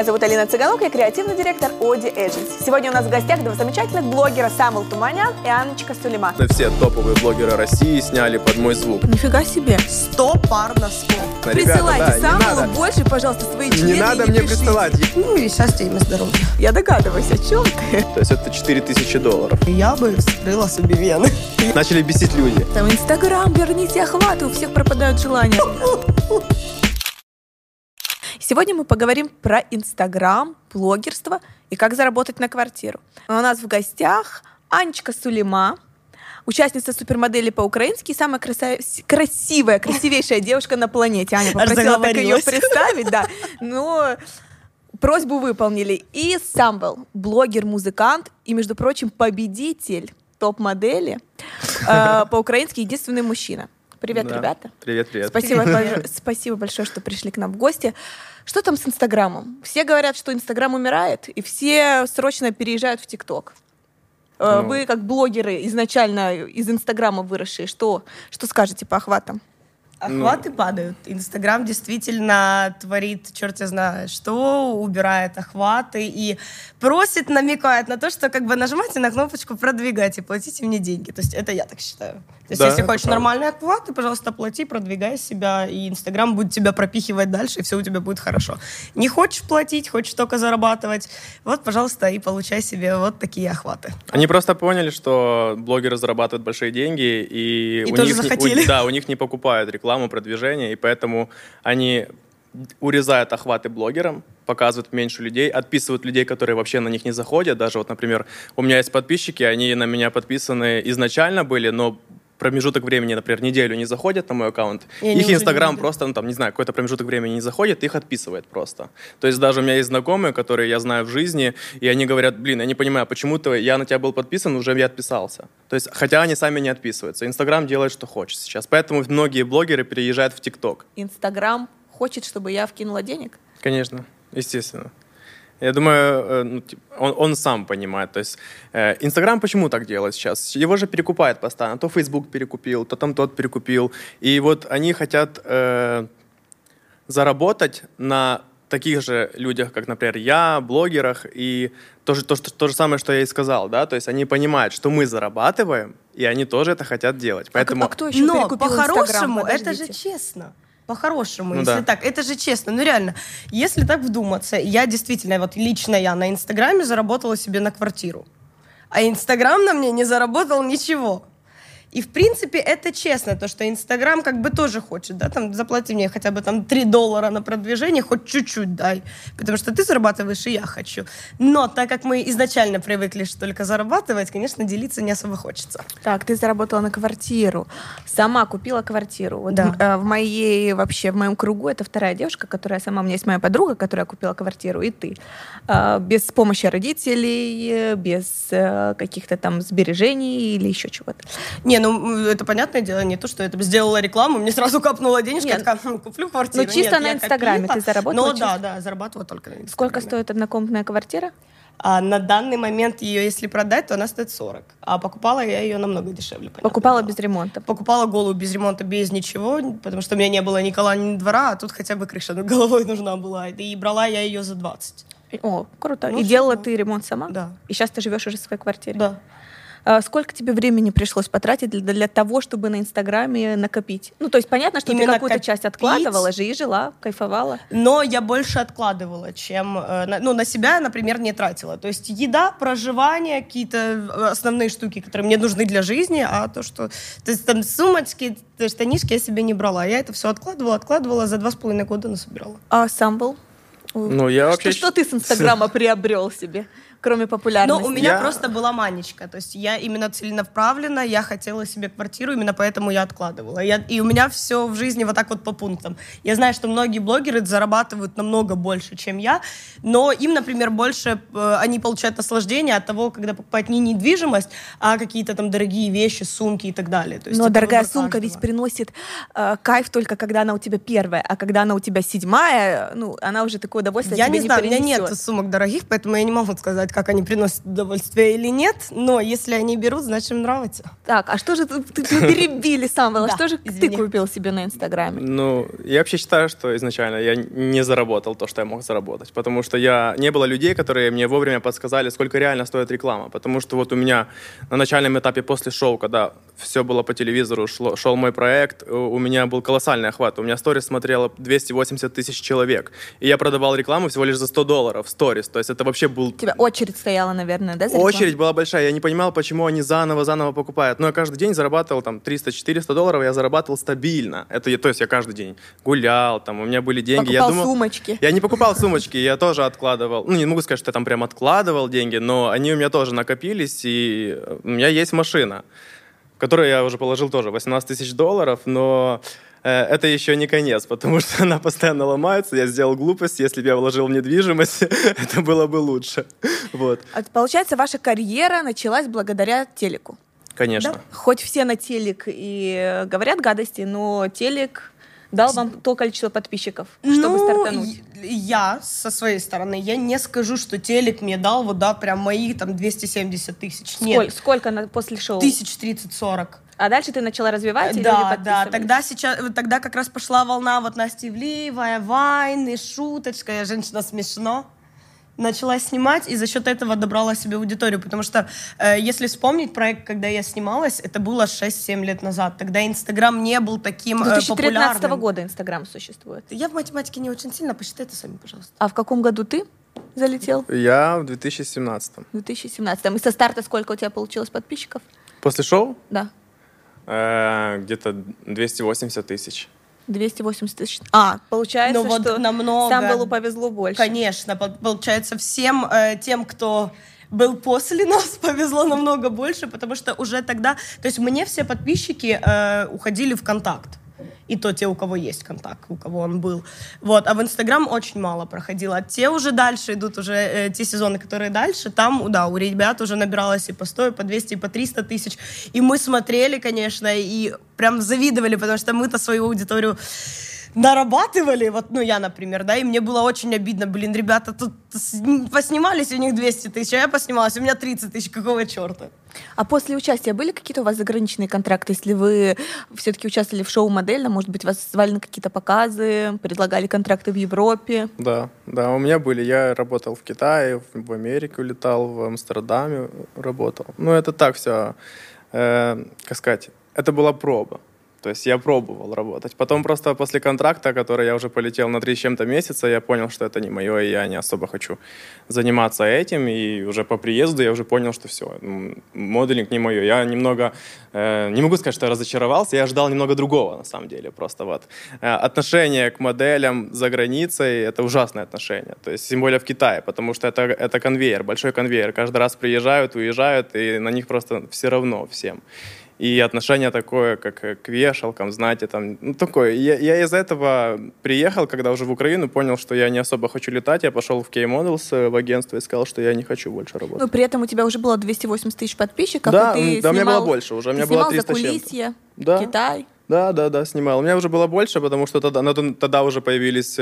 Меня зовут Алина Цыганок, я креативный директор Оди Agency. Сегодня у нас в гостях два замечательных блогера Самул Туманян и Анночка Сулейма. Все топовые блогеры России сняли под мой звук. Нифига себе. Сто пар носков. Ребята, Присылайте да, не Самулу надо. больше, пожалуйста, свои члены Не надо мне пишите. присылать. Ну и счастья им и здоровья. Я догадываюсь, о чем ты. То есть это 4000 долларов. Я бы вскрыла себе вены. Начали бесить люди. Там Инстаграм, верните охваты, у всех пропадают желания. Сегодня мы поговорим про Инстаграм, блогерство и как заработать на квартиру. У нас в гостях Анечка Сулейма, участница супермодели по-украински и самая краса- красивая, красивейшая девушка на планете. Аня попросила так ее представить, да. Но просьбу выполнили. И Самвел, блогер, музыкант и, между прочим, победитель топ-модели э, по-украински единственный мужчина. Привет, Да. ребята. Привет, привет. Спасибо, большое- спасибо большое, что пришли к нам в гости. Что там с Инстаграмом? Все говорят, что Инстаграм умирает, и все срочно переезжают в ТикТок. Э, Ну. Вы, как блогеры, изначально из Инстаграма выросшие, что, что скажете по охватам? Охваты падают. Инстаграм действительно творит, черт я знаю, что, убирает охваты и просит, намекает на то, что как бы нажимайте на кнопочку продвигать и платите мне деньги. То есть это я так считаю. То есть Да, если хочешь правда. нормальные охваты, пожалуйста, плати, продвигай себя, и Инстаграм будет тебя пропихивать дальше, и все у тебя будет хорошо. Не хочешь платить, хочешь только зарабатывать, вот, пожалуйста, и получай себе вот такие охваты. Они просто поняли, что блогеры зарабатывают большие деньги, и, И у них не- у- захотели. да, у них не покупают рекламу, продвижение, и поэтому они урезают охваты блогерам, показывают меньше людей, отписывают людей, которые вообще на них не заходят. Даже вот, например, у меня есть подписчики, они на меня подписаны изначально были, но промежуток времени, например, неделю не заходят на мой аккаунт, И они их Инстаграм просто, ну там, не знаю, какой-то промежуток времени не заходит, их отписывает просто. То есть даже у меня есть знакомые, которые я знаю в жизни, и они говорят, блин, я не понимаю, почему-то я на тебя был подписан, уже я отписался. То есть, хотя они сами не отписываются. Инстаграм делает, что хочет сейчас. Поэтому многие блогеры переезжают в ТикТок. Инстаграм хочет, чтобы я вкинула денег? Конечно, естественно. Я думаю, э, ну, он, он сам понимает. То есть э, Инстаграм почему так делает сейчас? Его же перекупает постоянно. То Facebook перекупил, то там тот перекупил. И вот они хотят э, заработать на таких же людях, как, например, я, блогерах, и то же, то, что- то же самое, что я и сказал, да, то есть они понимают, что мы зарабатываем, и они тоже это хотят делать. Поэтому А, кто еще Но по-хорошему это же честно. По-хорошему, Ну если да. так, это же честно. Ну реально, если так вдуматься, я действительно, вот лично я на Инстаграме заработала себе на квартиру, а Инстаграм на мне не заработал ничего. И, в принципе, это честно, то, что Инстаграм как бы тоже хочет, да, там, заплати мне хотя бы там 3 доллара на продвижение, хоть чуть-чуть дай, потому что ты зарабатываешь, и я хочу. Но так как мы изначально привыкли что только зарабатывать, конечно, делиться не особо хочется. Так, ты заработала на квартиру, сама купила квартиру. Вот Да. э, в моей вообще в моем кругу это вторая девушка, которая сама у меня есть моя подруга, которая купила квартиру, и ты Э, без помощи родителей, без э, каких-то там сбережений или еще чего-то. Не, ну это понятное дело, не то, что я там сделала рекламу, мне сразу капнула денежка, Нет. я такая, «Хм, куплю квартиру. Ну, чисто Нет, на Инстаграме ты заработала Ну да, да, зарабатывала только на Инстаграме. Сколько стоит однокомнатная квартира? А на данный момент ее, если продать, то она стоит 40. А покупала я ее намного дешевле. Покупала без ремонта. Покупала голую без ремонта, без ничего, потому что у меня не было ни кола, ни двора, а тут хотя бы крыша над головой нужна была. И брала я ее за 20. О, круто. Ну, и делала всё. ты ремонт сама? Да. И сейчас ты живешь уже в своей квартире? Да. А Сколько тебе времени пришлось потратить для, для того, чтобы на Инстаграме накопить? Ну, то есть понятно, что Именно ты какую-то копить? часть откладывала же и жила, кайфовала. Но я больше откладывала, чем... э, на- ну, на себя, например, не тратила. То есть еда, проживание, какие-то э, основные штуки, которые мне нужны для жизни, а то, что... То есть там сумочки, штанишки я себе не брала. Я это все откладывала, откладывала, за два с половиной года насобирала. А сам был? Ну, я вообще... Что, что ты с Инстаграма приобрел себе, кроме популярности? Но у меня Я- просто была манечка. То есть я именно целенаправленно, я хотела себе квартиру, именно поэтому я откладывала. Я, и у меня все в жизни вот так вот по пунктам. Я знаю, что многие блогеры зарабатывают намного больше, чем я, но им, например, больше э, они получают наслаждение от того, когда покупают не недвижимость, а какие-то там дорогие вещи, сумки и так далее. То есть Но дорогая сумка каждого. ведь приносит э, кайф только когда она у тебя первая, а когда она у тебя седьмая, ну, она уже такое удовольствие Я тебе не знаю, у меня нет сумок дорогих, поэтому я не могу сказать, как они приносят удовольствие или нет. Но если они берут, значит им нравится. Так, а что же ты, ты- ты перебили Самвела? Да, Что же ты купил себе на Инстаграме? Ну, я вообще считаю, что изначально я не заработал то, что я мог заработать, потому что я не было людей, которые мне вовремя подсказали, сколько реально стоит реклама, потому что вот у меня на начальном этапе после шоу, когда все было по телевизору, шло, шел мой проект, у меня был колоссальный охват, у меня сторис смотрело 280 тысяч человек, и я продавал рекламу всего лишь за 100 долларов сторис, то есть это вообще был тебя очередь стояла, наверное, да? Очередь была большая, я не понимал, почему они заново-заново покупают. Но я каждый день зарабатывал там 300-400 долларов, я зарабатывал стабильно. Это, я- то есть я каждый день гулял, там у меня были деньги. я Покупал думал, сумочки. Я не покупал сумочки, я тоже откладывал. Ну, не могу сказать, что я там прям откладывал деньги, но они у меня тоже накопились, и у меня есть машина, которую я уже положил тоже 18 тысяч долларов, но э, это еще не конец, потому что она постоянно ломается. Я сделал глупость, если бы я вложил в недвижимость, это было бы лучше. Вот, А, Получается, ваша карьера началась благодаря телеку. конечно. Хоть все на телек и э, говорят гадости, но телек дал вам то количество подписчиков, чтобы Ну, стартануть. Я, со своей стороны, я не скажу, что телек мне дал вот, да, прям мои там 270 тысяч. Сколь- Нет, сколько на- после шоу? тысяч тридцать сорок. А дальше ты начала развивать, и Да, да, тогда сейчас, тогда как раз пошла волна вот Настя Ивлеева, Вайн и шуточка, я женщина смешно. Начала снимать и за счет этого добрала себе аудиторию, потому что э, если вспомнить проект, когда я снималась, это было 6-7 лет назад. Тогда Инстаграм не был таким С э, 2013 популярным. года Инстаграм существует. Я в математике не очень сильно, посчитайте сами, пожалуйста. А в каком году ты залетел? Я в 2017. В 2017. И со старта сколько у тебя получилось подписчиков? После шоу Да. э, где-то 280 тысяч. 280 тысяч. А, получается, Ну вот что намного. Самвелу повезло больше. Конечно, по- получается, всем э, тем, кто был после нас, повезло намного больше, потому что уже тогда, то есть мне все подписчики э, уходили в контакт. И то те, у кого есть контакт, у кого он был. Вот. А в Инстаграм очень мало проходило. А те уже дальше идут, уже э, те сезоны, которые дальше, там, да, у ребят уже набиралось и по 100, и по 200, и по 300 тысяч. И мы смотрели, конечно, и прям завидовали, потому что мы-то свою аудиторию нарабатывали, вот, ну, я, например, да, и мне было очень обидно, блин, ребята тут поснимались, у них 200 тысяч, а я поснималась, у меня 30 тысяч, какого черта? А после участия были какие-то у вас заграничные контракты? Если вы все-таки участвовали в шоу модельном, может быть, вас звали на какие-то показы, предлагали контракты в Европе? Да, да, у меня были. Я работал в Китае, в, Америку летал, в Амстердаме работал. Ну, это так все, как сказать, это была проба. То есть я пробовал работать. Потом просто после контракта, который я уже полетел на три с чем-то месяца, я понял, что это не мое, и я не особо хочу заниматься этим. И уже по приезду я уже понял, что все, моделинг не мое. Я немного, э, не могу сказать, что я разочаровался, я ожидал немного другого, на самом деле. Просто вот э, отношение к моделям за границей — это ужасное отношение. То есть тем более в Китае, потому что это, это конвейер, большой конвейер. Каждый раз приезжают, уезжают, и на них просто все равно всем и отношение такое, как к вешалкам, знаете, там, ну, такое. Я, я из этого приехал, когда уже в Украину, понял, что я не особо хочу летать, я пошел в K-Models в агентство и сказал, что я не хочу больше работать. Ну, при этом у тебя уже было 280 тысяч подписчиков, да, и ты да, у меня снимал- было больше уже, у меня было снимал 300 с чем-то. Да. Китай. Да, да, да, снимал. У меня уже было больше, потому что тогда, ну, тогда уже появились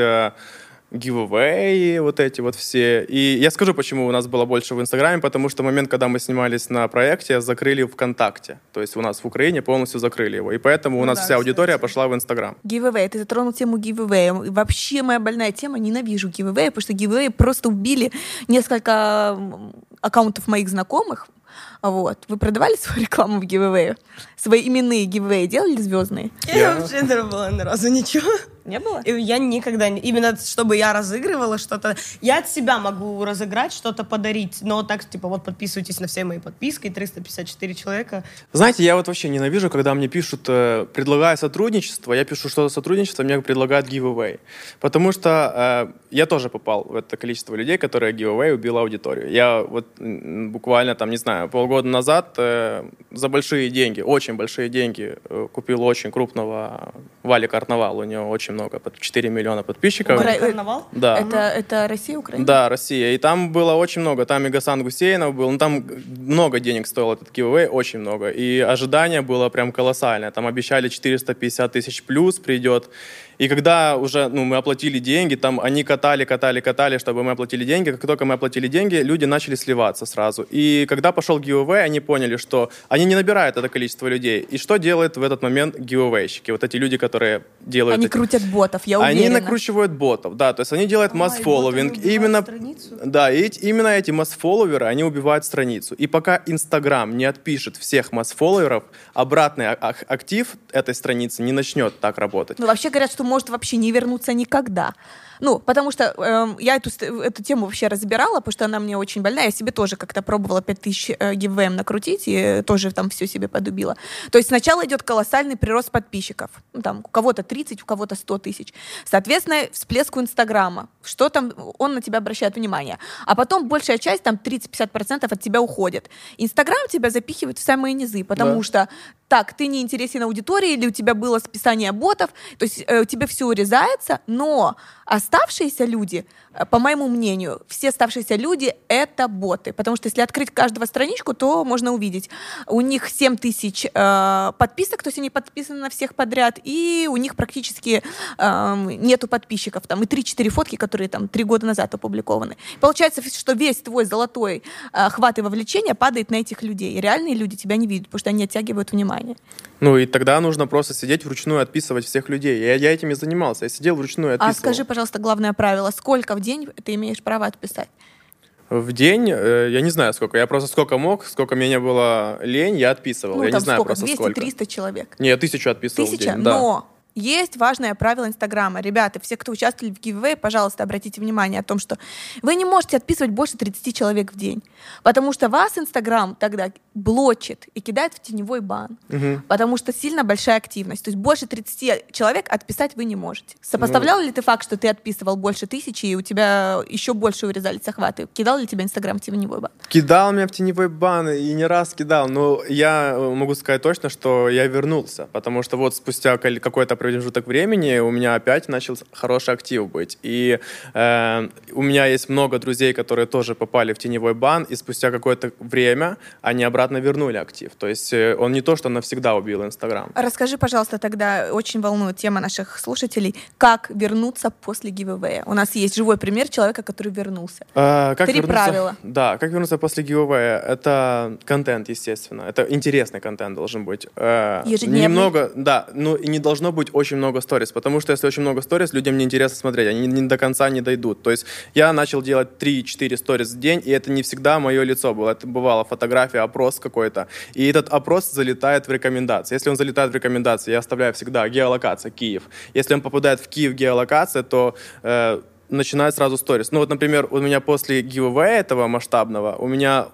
giveaway, вот эти вот все. И я скажу, почему у нас было больше в Инстаграме, потому что в момент, когда мы снимались на проекте, закрыли ВКонтакте. То есть у нас в Украине полностью закрыли его. И поэтому у Ну нас да, вся аудитория кстати. пошла в Инстаграм. Giveaway. Ты затронул тему giveaway. И Вообще моя больная тема. Ненавижу giveaway, потому что giveaway просто убили несколько аккаунтов моих знакомых. Вот. Вы продавали свою рекламу в giveaway? Свои именные giveaway делали звездные? Я, Я- вообще не было ни разу ничего. Не было? И я никогда не... Именно чтобы я разыгрывала что-то. Я от себя могу разыграть, что-то подарить. Но так, типа, вот подписывайтесь на все мои подписки. 354 человека. Знаете, я вот вообще ненавижу, когда мне пишут, э, предлагая сотрудничество, я пишу что-то сотрудничество, мне предлагают giveaway. Потому что э, я тоже попал в это количество людей, которые giveaway убило аудиторию. Я вот буквально там, не знаю, полгода назад э, за большие деньги, очень большие деньги э, купил очень крупного Вали Карнавал. У него очень много, под 4 миллиона подписчиков. Укра- Карнавал? Да. Это, это Россия, Украина? Да, Россия. И там было очень много. Там и Гасан Гусейнов был. Ну, там много денег стоил этот giveaway, очень много. И ожидание было прям колоссальное. Там обещали 450 тысяч плюс придет. И когда уже ну, мы оплатили деньги, там они катали, катали, катали, чтобы мы оплатили деньги. Как только мы оплатили деньги, люди начали сливаться сразу. И когда пошел giveaway, они поняли, что они не набирают это количество людей. И что делают в этот момент giveawayщики? Вот эти люди, которые делают... Они эти- крутят ботов, я Они уверена. накручивают ботов, да, то есть они делают А, и масс-фолловинг. убивают Именно, страницу? да, и эти- именно эти масс-фолловеры, они убивают страницу. И пока Инстаграм не отпишет всех масс-фолловеров, обратный а- ак- актив этой страницы не начнет так работать. Ну, вообще говорят, что может вообще не вернуться никогда. Ну, потому что эм, я эту, эту тему вообще разбирала, потому что она мне очень больная. Я себе тоже как-то пробовала 5000 э, гивэм накрутить и э, тоже там все себе подубила. То есть сначала идет колоссальный прирост подписчиков. Ну, там у кого-то 30, у кого-то 100 тысяч. Соответственно, всплеск у Инстаграма. Что там, он на тебя обращает внимание. А потом большая часть, там 30-50% от тебя уходит. Инстаграм тебя запихивает в самые низы, потому Да. что так, ты не интересен аудитории, или у тебя было списание ботов, то есть э, тебя все урезается, но оставшиеся люди, э, по моему мнению, все оставшиеся люди — это боты, потому что если открыть каждого страничку, то можно увидеть, у них 7 тысяч э, подписок, то есть они подписаны на всех подряд, и у них практически эм, нету подписчиков, там, и 3-4 фотки, которые там 3 года назад опубликованы. Получается, что весь твой золотой э, хват и вовлечение падает на этих людей, и реальные люди тебя не видят, потому что они оттягивают внимание. Ну и тогда нужно просто сидеть вручную отписывать всех людей. Я, я этим и занимался. Я сидел вручную отписывал. А скажи, пожалуйста, главное правило. Сколько в день ты имеешь право отписать? В день, э, я не знаю сколько, я просто сколько мог, сколько мне не было лень, я отписывал. Ну, я там не знаю сколько? просто сколько. 200-300 человек. Не, я тысячу отписывал Тысяча? в день, да. Но есть важное правило Инстаграма. Ребята, все, кто участвовали в giveaway, пожалуйста, обратите внимание о том, что вы не можете отписывать больше 30 человек в день. Потому что вас Инстаграм тогда блочит и кидает в теневой бан. Мгм. Потому что сильно большая активность. То есть больше 30 человек отписать вы не можете. Ну, Сопоставлял ли ты факт, что ты отписывал больше тысячи, и у тебя еще больше урезались охваты? Кидал ли тебя Инстаграм в теневой бан? Кидал меня в теневой бан и не раз кидал, но я э, могу сказать точно, что я вернулся, потому что вот спустя какой-то промежуток времени у меня опять начал хороший актив быть. И э, у меня есть много друзей, которые тоже попали в теневой бан, и спустя какое-то время они обратно вернули актив. То есть э, он не то, что навсегда убил Инстаграм. Расскажи, пожалуйста, тогда очень волнует тема наших слушателей, как вернуться после giveaway. У нас есть живой пример человека, который вернулся. А, как Три вернуться- правила. Да, как вернуться после giveaway? Это контент, естественно. Это интересный контент должен быть. Э, Ежедневный? Немного, да, ну и не должно быть очень много сторис, потому что если очень много сторис, людям неинтересно смотреть, они не до конца не дойдут. То есть я начал делать 3-4 сторис в день, и это не всегда мое лицо было. Это бывало фотография, опрос какой-то. И этот опрос залетает в рекомендации. Если он залетает в рекомендации, я оставляю всегда геолокация Киев. Если он попадает в Киев геолокация, то э, начинает сразу сторис. Ну вот, например, у меня после giveaway этого масштабного, у меня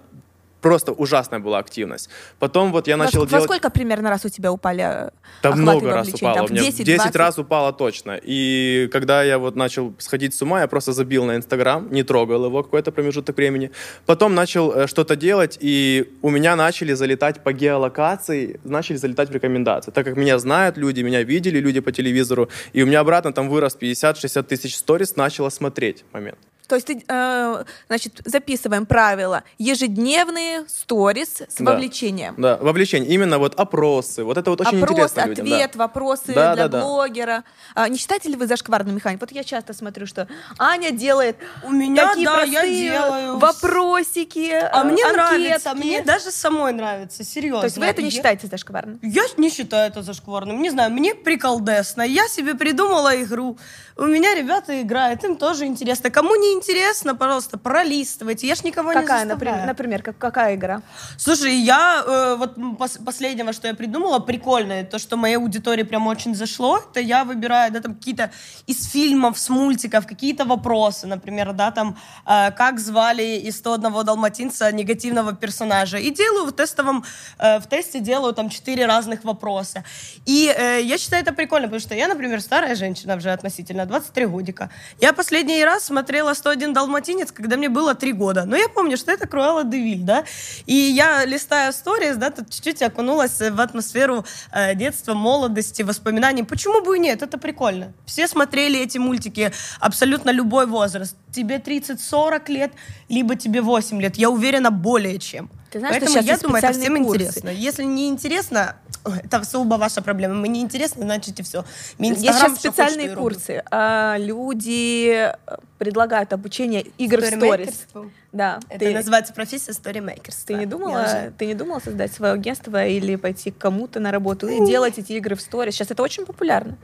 просто ужасная была активность. Потом вот я Во начал Во делать... сколько примерно раз у тебя упали э, Да охваты много раз упало. Там У в меня 10, 10 20? раз упало точно. И когда я вот начал сходить с ума, я просто забил на Инстаграм, не трогал его какой-то промежуток времени. Потом начал э, что-то делать, и у меня начали залетать по геолокации, начали залетать в рекомендации. Так как меня знают люди, меня видели люди по телевизору, и у меня обратно там вырос 50-60 тысяч сторис, начало смотреть момент. То есть, ты, э, значит, записываем правила. Ежедневные сторис с Да. вовлечением. Да, вовлечение. Именно вот опросы. Вот это вот очень Опрос, интересно людям. да. ответ, вопросы Да, для да, да. блогера. А, не считаете ли вы зашкварную механику? Вот я часто смотрю, что Аня делает У меня, такие да, я делаю. вопросики, А э, мне анкетки. нравится, мне даже самой нравится, серьезно. То есть вы это не Я- считаете зашкварным? Я не считаю это зашкварным. Не знаю, мне приколдесно. Я себе придумала игру. У меня ребята играют, им тоже интересно. Кому не интересно, пожалуйста, пролистывайте. Я ж никого Какая, не например, заставляю. например как, какая игра? Слушай, я э, вот пос- последнего, что я придумала, прикольное, то, что моей аудитории прям очень зашло, это я выбираю, да, там какие-то из фильмов, с мультиков, какие-то вопросы, например, да, там, э, как звали из 101 далматинца негативного персонажа, и делаю в тестовом, э, в тесте делаю там четыре разных вопроса. И э, я считаю это прикольно, потому что я, например, старая женщина уже относительно, 23 годика. Я последний раз смотрела 101 далматинец, когда мне было три года. Но я помню, что это Круэлла Девиль, да. И я, листая сторис, да, тут чуть-чуть окунулась в атмосферу э, детства, молодости, воспоминаний. Почему бы и нет? Это прикольно. Все смотрели эти мультики, абсолютно любой возраст. Тебе 30-40 лет, либо тебе 8 лет. Я уверена, более чем. Ты знаешь, Поэтому я думаю, это всем курсы. интересно. Если не интересно, это сугубо ваша проблема. Мне не интересно, значит и все. Есть сейчас специальные курсы. А, люди э, предлагают обучение игр в сторис. Да. Это ты, называется профессия сторимейкерства. ты не думала, уже- ты не думала создать свое агентство или пойти к кому-то на работу и делать эти игры в сторис? Сейчас это очень популярно.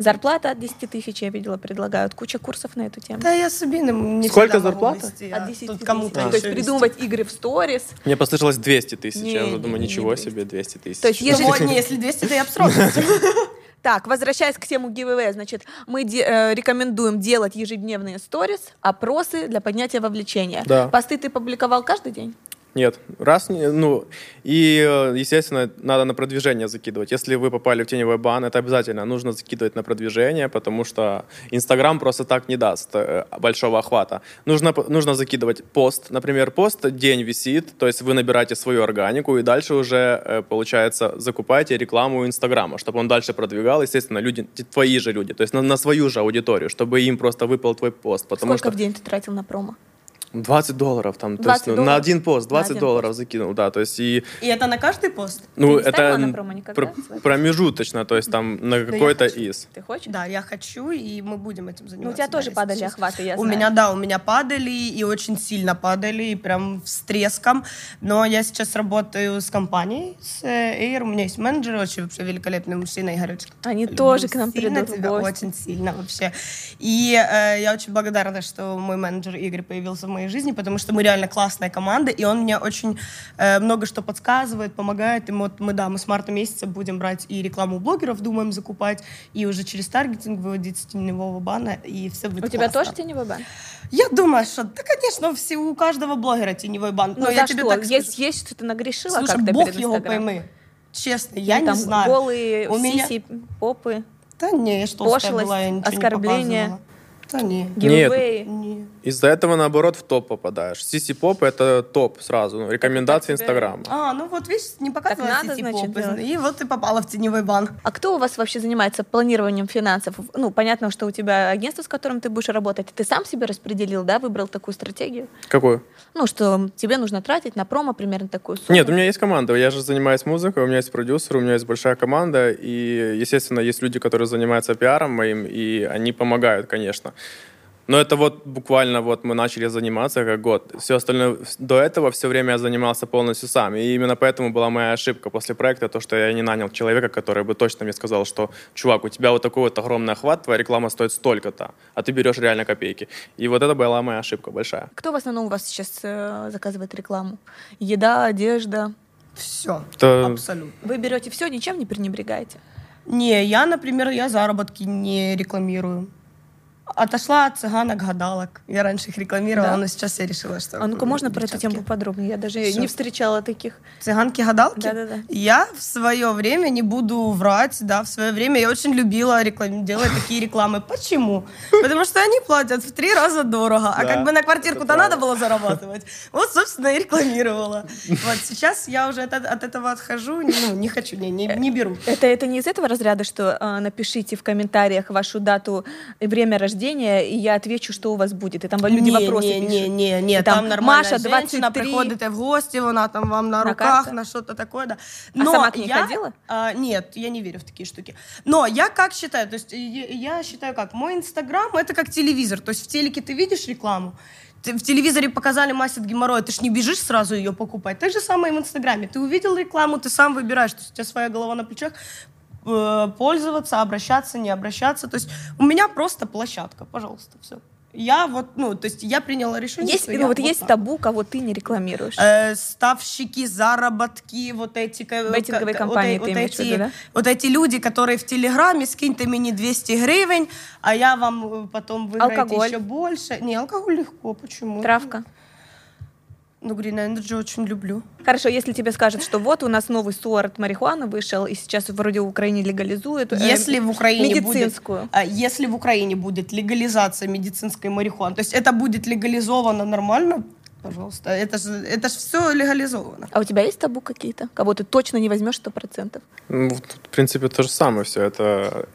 Зарплата от 10 тысяч, я видела, предлагают. Куча курсов на эту тему. Да я себе не, не Сколько зарплата? вести, От а 10 тут тысяч. кому-то То еще есть придумывать игры в сторис. Мне послышалось 200 тысяч. Не, я уже думаю, не, ничего не себе, 200 тысяч. То есть Если- вот, не, если 200, то я бы сразу. Так, возвращаясь к тему giveaway, значит, мы де- э, рекомендуем делать ежедневные сторис, опросы для поднятия вовлечения. Да. Посты ты публиковал каждый день? Нет, раз, ну, и, э, естественно, надо на продвижение закидывать. Если вы попали в теневой бан, это обязательно нужно закидывать на продвижение, потому что Инстаграм просто так не даст э, большого охвата. Нужно, нужно закидывать пост, например, пост день висит, то есть вы набираете свою органику, и дальше уже, э, получается, закупаете рекламу Инстаграма, чтобы он дальше продвигал, естественно, люди, твои же люди, то есть на, на свою же аудиторию, чтобы им просто выпал твой пост, потому Сколько что... в день ты тратил на промо? 20 долларов там, то 20 есть, ну, долларов? на один пост, 20 один долларов закинул, да, то есть и И это на каждый пост? ну не ставила это на промо никогда пр- промежуточно, то есть там на какой-то хочу. из. Ты хочешь? Да, я хочу, и мы будем этим заниматься. Ну, у тебя да, тоже падали честно. охваты, я У знаю. меня, да, у меня падали, и очень сильно падали, и прям с треском. Но я сейчас работаю с компанией, с э, Air, у меня есть менеджер, очень вообще великолепный мужчина, Игоречка. Они Люблю тоже к нам сильно придут в тебя, гости. Очень сильно вообще. И э, я очень благодарна, что мой менеджер Игорь появился в моей жизни, потому что мы реально классная команда, и он мне очень э, много что подсказывает, помогает. И вот мы, да, мы с марта месяца будем брать и рекламу блогеров, думаем закупать, и уже через таргетинг выводить с теневого бана, и все будет У тебя классно. тоже теневой бан? Я думаю, что, да, конечно, все, у каждого блогера теневой бан. Ну, Но я за тебе что? так есть, скажу. есть, что ты нагрешила Слушай, как-то бог перед его пойми. Честно, я Ну, не там знаю. голые У меня- сиси, попы, Да не, я что Пошлость, была, я оскорбление. не. Да не. гивэи. не. Из-за этого, наоборот, в топ попадаешь. Сиси Поп — это топ сразу, ну, рекомендации Так Инстаграма. А, ну вот видишь, не показывала надо, сети значит, делать. И вот ты попала в теневой бан. А кто у вас вообще занимается планированием финансов? Ну, понятно, что у тебя агентство, с которым ты будешь работать. Ты сам себе распределил, да, выбрал такую стратегию? Какую? Ну, что тебе нужно тратить на промо примерно такую сумму. Нет, у меня есть команда. Я же занимаюсь музыкой, у меня есть продюсер, у меня есть большая команда. И, естественно, есть люди, которые занимаются пиаром моим, и они помогают, конечно. Но это вот буквально вот мы начали заниматься как год. Все остальное, до этого все время я занимался полностью сам. И именно поэтому была моя ошибка после проекта, то, что я не нанял человека, который бы точно мне сказал, что, чувак, у тебя вот такой вот огромный охват, твоя реклама стоит столько-то, а ты берешь реально копейки. И вот это была моя ошибка большая. Кто в основном у вас сейчас э, заказывает рекламу? Еда, одежда. Все. Это- Абсолютно. Вы берете все, ничем не пренебрегаете. Не, я, например, я заработки не рекламирую. Отошла от цыганок, гадалок. Я раньше их рекламировала, Да? но сейчас я решила, что... А ну-ка, можно про эту тему поподробнее? Я даже Всё. не встречала таких. Цыганки-гадалки? Да-да-да. Я в свое время, не буду врать, да, в свое время я очень любила реклам... делать такие рекламы. Почему? Потому что они платят в три раза дорого, а Да, как бы на квартирку-то надо было зарабатывать. Вот, собственно, и рекламировала. Вот сейчас я уже от, от этого отхожу, ну, не хочу, не, не, не беру. Это, это не из этого разряда, что э, напишите в комментариях вашу дату и время рождения, и я отвечу, что у вас будет. И там люди не, вопросы не, пишут. не, не, не, И там там, нормальная Маша, женщина, 23. приходите в гости, вона там вам на, На руках, карту? на что-то такое, да. А сама к ней я, ходила? а, нет, я не верю в такие штуки. Но я как считаю, то есть я, я считаю как, мой инстаграм это как телевизор, то есть в телеке ты видишь рекламу, ты в телевизоре показали мазь от геморроя, ты ж не бежишь сразу ее покупать. Так же самое и в Инстаграме. Ты увидел рекламу, ты сам выбираешь, то есть у тебя своя голова на плечах, пользоваться, обращаться, не обращаться. То есть у меня просто площадка, пожалуйста, все. Я вот, ну, то есть я приняла решение. Есть, что ну, я вот есть так. табу, кого ты не рекламируешь. Э, ставщики, заработки, вот эти... Беттинговые ка- компании вот, ты э- вот виду, эти, да? Вот эти люди, которые в Телеграме, скиньте мне 200 гривен, а я вам э, потом выиграете Алкоголь. еще больше. Не, алкоголь легко, почему? Травка. Ну, Green Energy очень люблю. Хорошо, если тебе скажут, что вот у нас новый сорт марихуаны вышел, и сейчас вроде в Украине легализуют. э, Если в Украине будет, медицинскую. а, если в Украине будет легализация медицинской марихуаны, то есть это будет легализовано нормально, пожалуйста, это же это ж все легализовано. А у тебя есть табу какие-то? Кого ты точно не возьмешь сто процентов? Ну, тут, в принципе, то же самое все. Это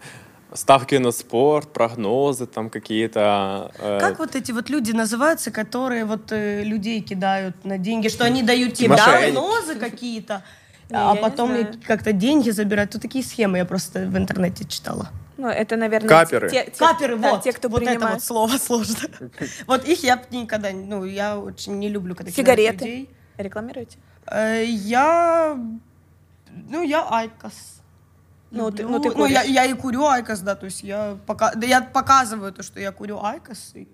ставки на спорт, прогнозы там какие-то. э, Как вот эти вот люди называются, которые вот э, людей кидают на деньги, что они дают тебе прогнозы какие-то, а потом как-то деньги забирают. Тут такие схемы я просто в интернете читала. Ну, это, наверное, Каперы. те, те- Каперы, да, вот, те, кто вот это принимает. вот слово сложно. Вот их я никогда, не- ну, я очень не люблю, когда Сигареты. людей. Рекламируете? Э, Я, ну, я IQOS. Ну, ты- люблю. ну, ты ну, я, я и курю IQOS, да, то есть я, пока, да, я показываю то, что я курю IQOS. и-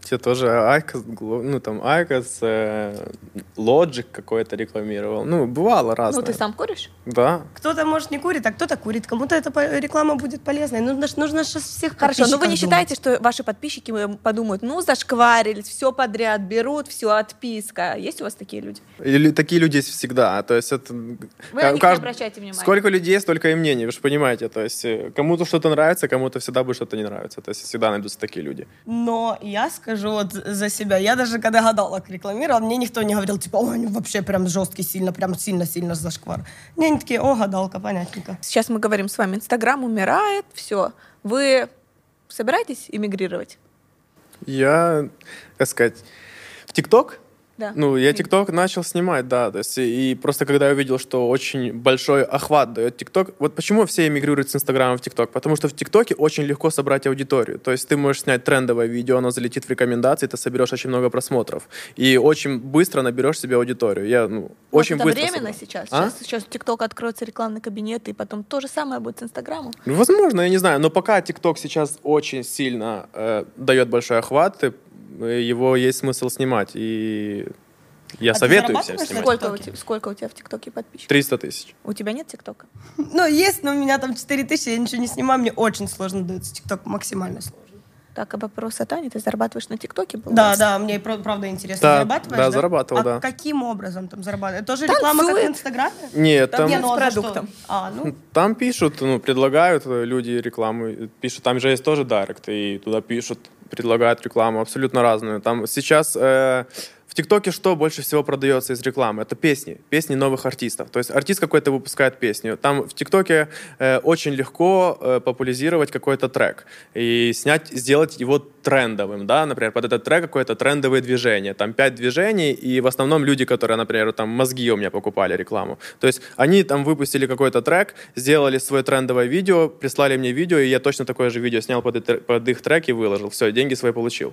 Те тоже IQOS, ну там IQOS, э, Logic какой-то рекламировал. Ну, бывало разное. Ну, ты сам куришь? Да. Кто-то, может, не курит, а кто-то курит. Кому-то эта реклама будет полезной. Нужно, нужно же всех Хорошо, но вы не подписчиков считаете, что ваши подписчики э, подумают, ну, зашкварились, все подряд берут, все, отписка. Есть у вас такие люди? Или такие люди есть всегда. То есть это... Вы на них кажд- не обращайте внимания. Сколько людей, столько и мнений, вы же понимаете. То есть э, кому-то что-то нравится, кому-то всегда будет что-то не нравится. То есть всегда найдутся такие люди. Но я скажу вот за себя. Я даже когда гадалок рекламировала, мне никто не говорил, типа, ой, вообще прям жесткий, сильно, прям сильно-сильно зашквар. Не, они такие, о, гадалка, понятненько. Сейчас мы говорим с вами, Инстаграм умирает, все. Вы собираетесь эмигрировать? Я, как сказать, в ТикТок Да. Ну, я ТикТок начал снимать, да. То есть, и просто когда я увидел, что очень большой охват дает ТикТок. Вот почему все эмигрируют с Инстаграма в ТикТок? Потому что в ТикТоке очень легко собрать аудиторию. То есть ты можешь снять трендовое видео, оно залетит в рекомендации, ты соберешь очень много просмотров. И очень быстро наберешь себе аудиторию. Я, ну, очень это быстро временно собрал. сейчас. А? сейчас. Сейчас в ТикТок откроется рекламный кабинет, и потом то же самое будет с Инстаграмом. Ну, Возможно, я не знаю. Но пока ТикТок сейчас очень сильно э, дает большой охват, э, его есть смысл снимать. И я А советую всем снимать. Сколько у, тебя, сколько у тебя в ТикТоке подписчиков? 300 тысяч. У тебя нет ТикТока? Ну, есть, но у меня там 4 тысячи, я ничего не снимаю, мне очень сложно дается ТикТок, максимально сложно. Так, а вопрос от Ани, ты зарабатываешь на ТикТоке? был? Да, да, мне правда интересно. Да, зарабатываешь, да, зарабатывал, а да. каким образом там зарабатываешь? Это тоже реклама, как в Танцует. Инстаграме? Нет, Там там, нет ну, с а продуктом. А, ну, там пишут, ну, предлагают э, люди рекламу, э, пишут, там же есть тоже директ, и туда пишут, предлагают рекламу абсолютно разную. Там сейчас э, ТикТоке что больше всего продается из рекламы? Это песни, песни новых артистов. То есть артист какой-то выпускает песню. Там в ТикТоке э, очень легко э, популяризировать какой-то трек и снять, сделать его трендовым, да, например, под этот трек какое-то трендовое движение. Там пять движений, и в основном люди, которые, например, там мозги у меня покупали рекламу. То есть они там выпустили какой-то трек, сделали свое трендовое видео, прислали мне видео, и я точно такое же видео снял под, это- под их трек и выложил. Все, деньги свои получил.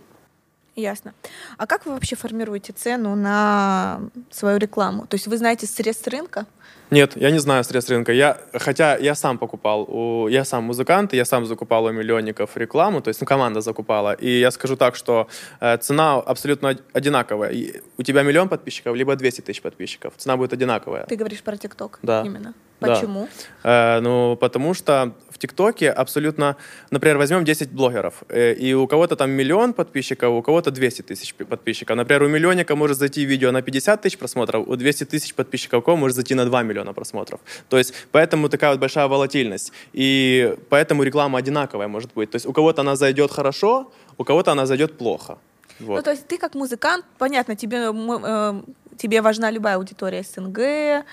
Ясно. А как вы вообще формируете цену на свою рекламу? То есть вы знаете средств рынка? Нет, я не знаю средств рынка. Я, хотя я сам покупал, у, я сам музыкант, я сам закупал у миллионников рекламу, то есть ну, команда закупала. И я скажу так, что э, цена абсолютно од- одинаковая. И у тебя миллион подписчиков, либо 200 тысяч подписчиков. Цена будет одинаковая. Ты говоришь про ТикТок Да. именно. Да. Почему? Э, ну, потому что в ТикТоке абсолютно... Например, возьмем 10 блогеров, э, и у кого-то там миллион подписчиков, у кого-то 200 тысяч пи- подписчиков. Например, у миллионника может зайти видео на 50 тысяч просмотров, у 200 тысяч подписчиков кого может зайти на 2 миллиона просмотров. То есть поэтому такая вот большая волатильность. И поэтому реклама одинаковая может быть. То есть у кого-то она зайдет хорошо, у кого-то она зайдет плохо. Вот. Ну, то есть ты как музыкант, понятно, тебе, э, тебе важна любая аудитория СНГ, э,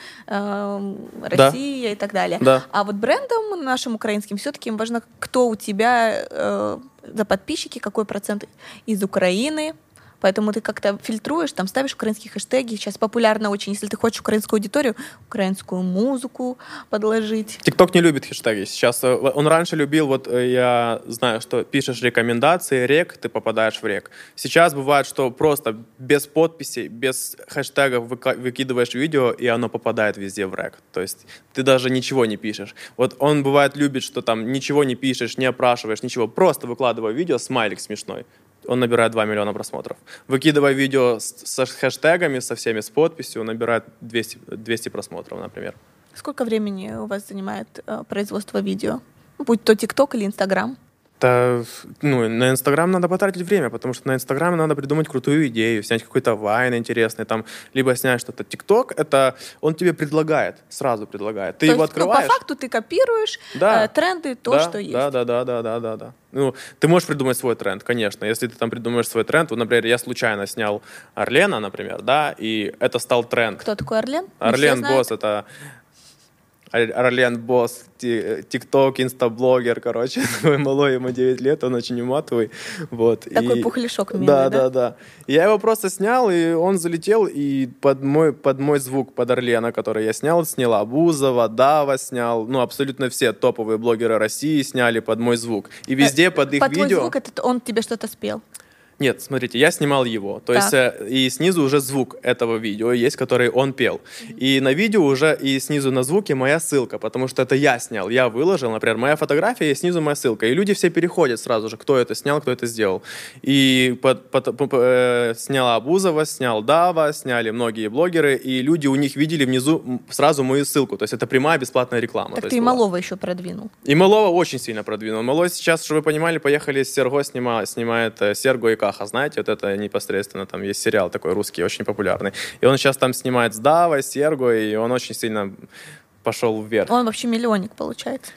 Россия и так далее. Да. А вот брендам нашим украинским все-таки им важно, кто у тебя э, за подписчики, какой процент из Украины. Поэтому ты как-то фильтруешь, там ставишь украинские хэштеги. Сейчас популярно очень, если ты хочешь украинскую аудиторию, украинскую музыку подложить. ТикТок не любит хэштеги. Сейчас э, он раньше любил, вот э, я знаю, что пишешь рекомендации, рек, ты попадаешь в рек. Сейчас бывает, что просто без подписей, без хэштегов выкидываешь видео, и оно попадает везде в рек. То есть ты даже ничего не пишешь. Вот он бывает любит, что там ничего не пишешь, не опрашиваешь, ничего. Просто выкладываю видео, смайлик смешной. Он набирает 2 миллиона просмотров. Выкидывая видео с, со хэштегами, со всеми, с подписью, он набирает 200, 200 просмотров, например. Сколько времени у вас занимает э, производство видео? Ну, Будь то ТикТок или Инстаграм? Да, ну, на Инстаграм надо потратить время, потому что на Инстаграме надо придумать крутую идею, снять какой-то вайн интересный, там, либо снять что-то. ТикТок, это он тебе предлагает, сразу предлагает. Ты То его есть, ну, открываешь. по факту ты копируешь Да. э, тренды, то, да, что есть. Да, да, да, да, да, да, да. Ну, ты можешь придумать свой тренд, конечно. Если ты там придумаешь свой тренд, вот, например, я случайно снял Орлена, например, да, и это стал тренд. Кто такой Орлен? Орлен. Босс это Орлен Босс, ти- тикток, инстаблогер, короче, такой малой, ему 9 лет, он очень уматовый, вот. Такой и- пухляшок милый, да, да? да, да. Я его просто снял, и он залетел, и под мой, под мой звук, под Орлена, который я снял, сняла Бузова, Дава снял, ну, абсолютно все топовые блогеры России сняли под мой звук. И везде под их По твой видео... звук это он тебе что-то спел. Нет, смотрите, я снимал его. То Так. есть э, и снизу уже звук этого видео есть, который он пел. И на видео уже и снизу на звуке моя ссылка, потому что это я снял, я выложил, например, моя фотография и снизу моя ссылка. И люди все переходят сразу же, кто это снял, кто это сделал. И под- под- п- п- э, сняла Абузова, снял Дава, сняли многие блогеры, и люди у них видели внизу сразу мою ссылку. То есть это прямая бесплатная реклама. Так ты и малого еще продвинул. И Малова очень сильно продвинул. Малой сейчас, чтобы вы понимали, поехали с Серго снимает, снимает э, Серго и Каха, знаете, вот это непосредственно, там есть сериал такой русский, очень популярный. И он сейчас там снимает с Давой, Серго, и он очень сильно пошел вверх. Он вообще миллионник, получается.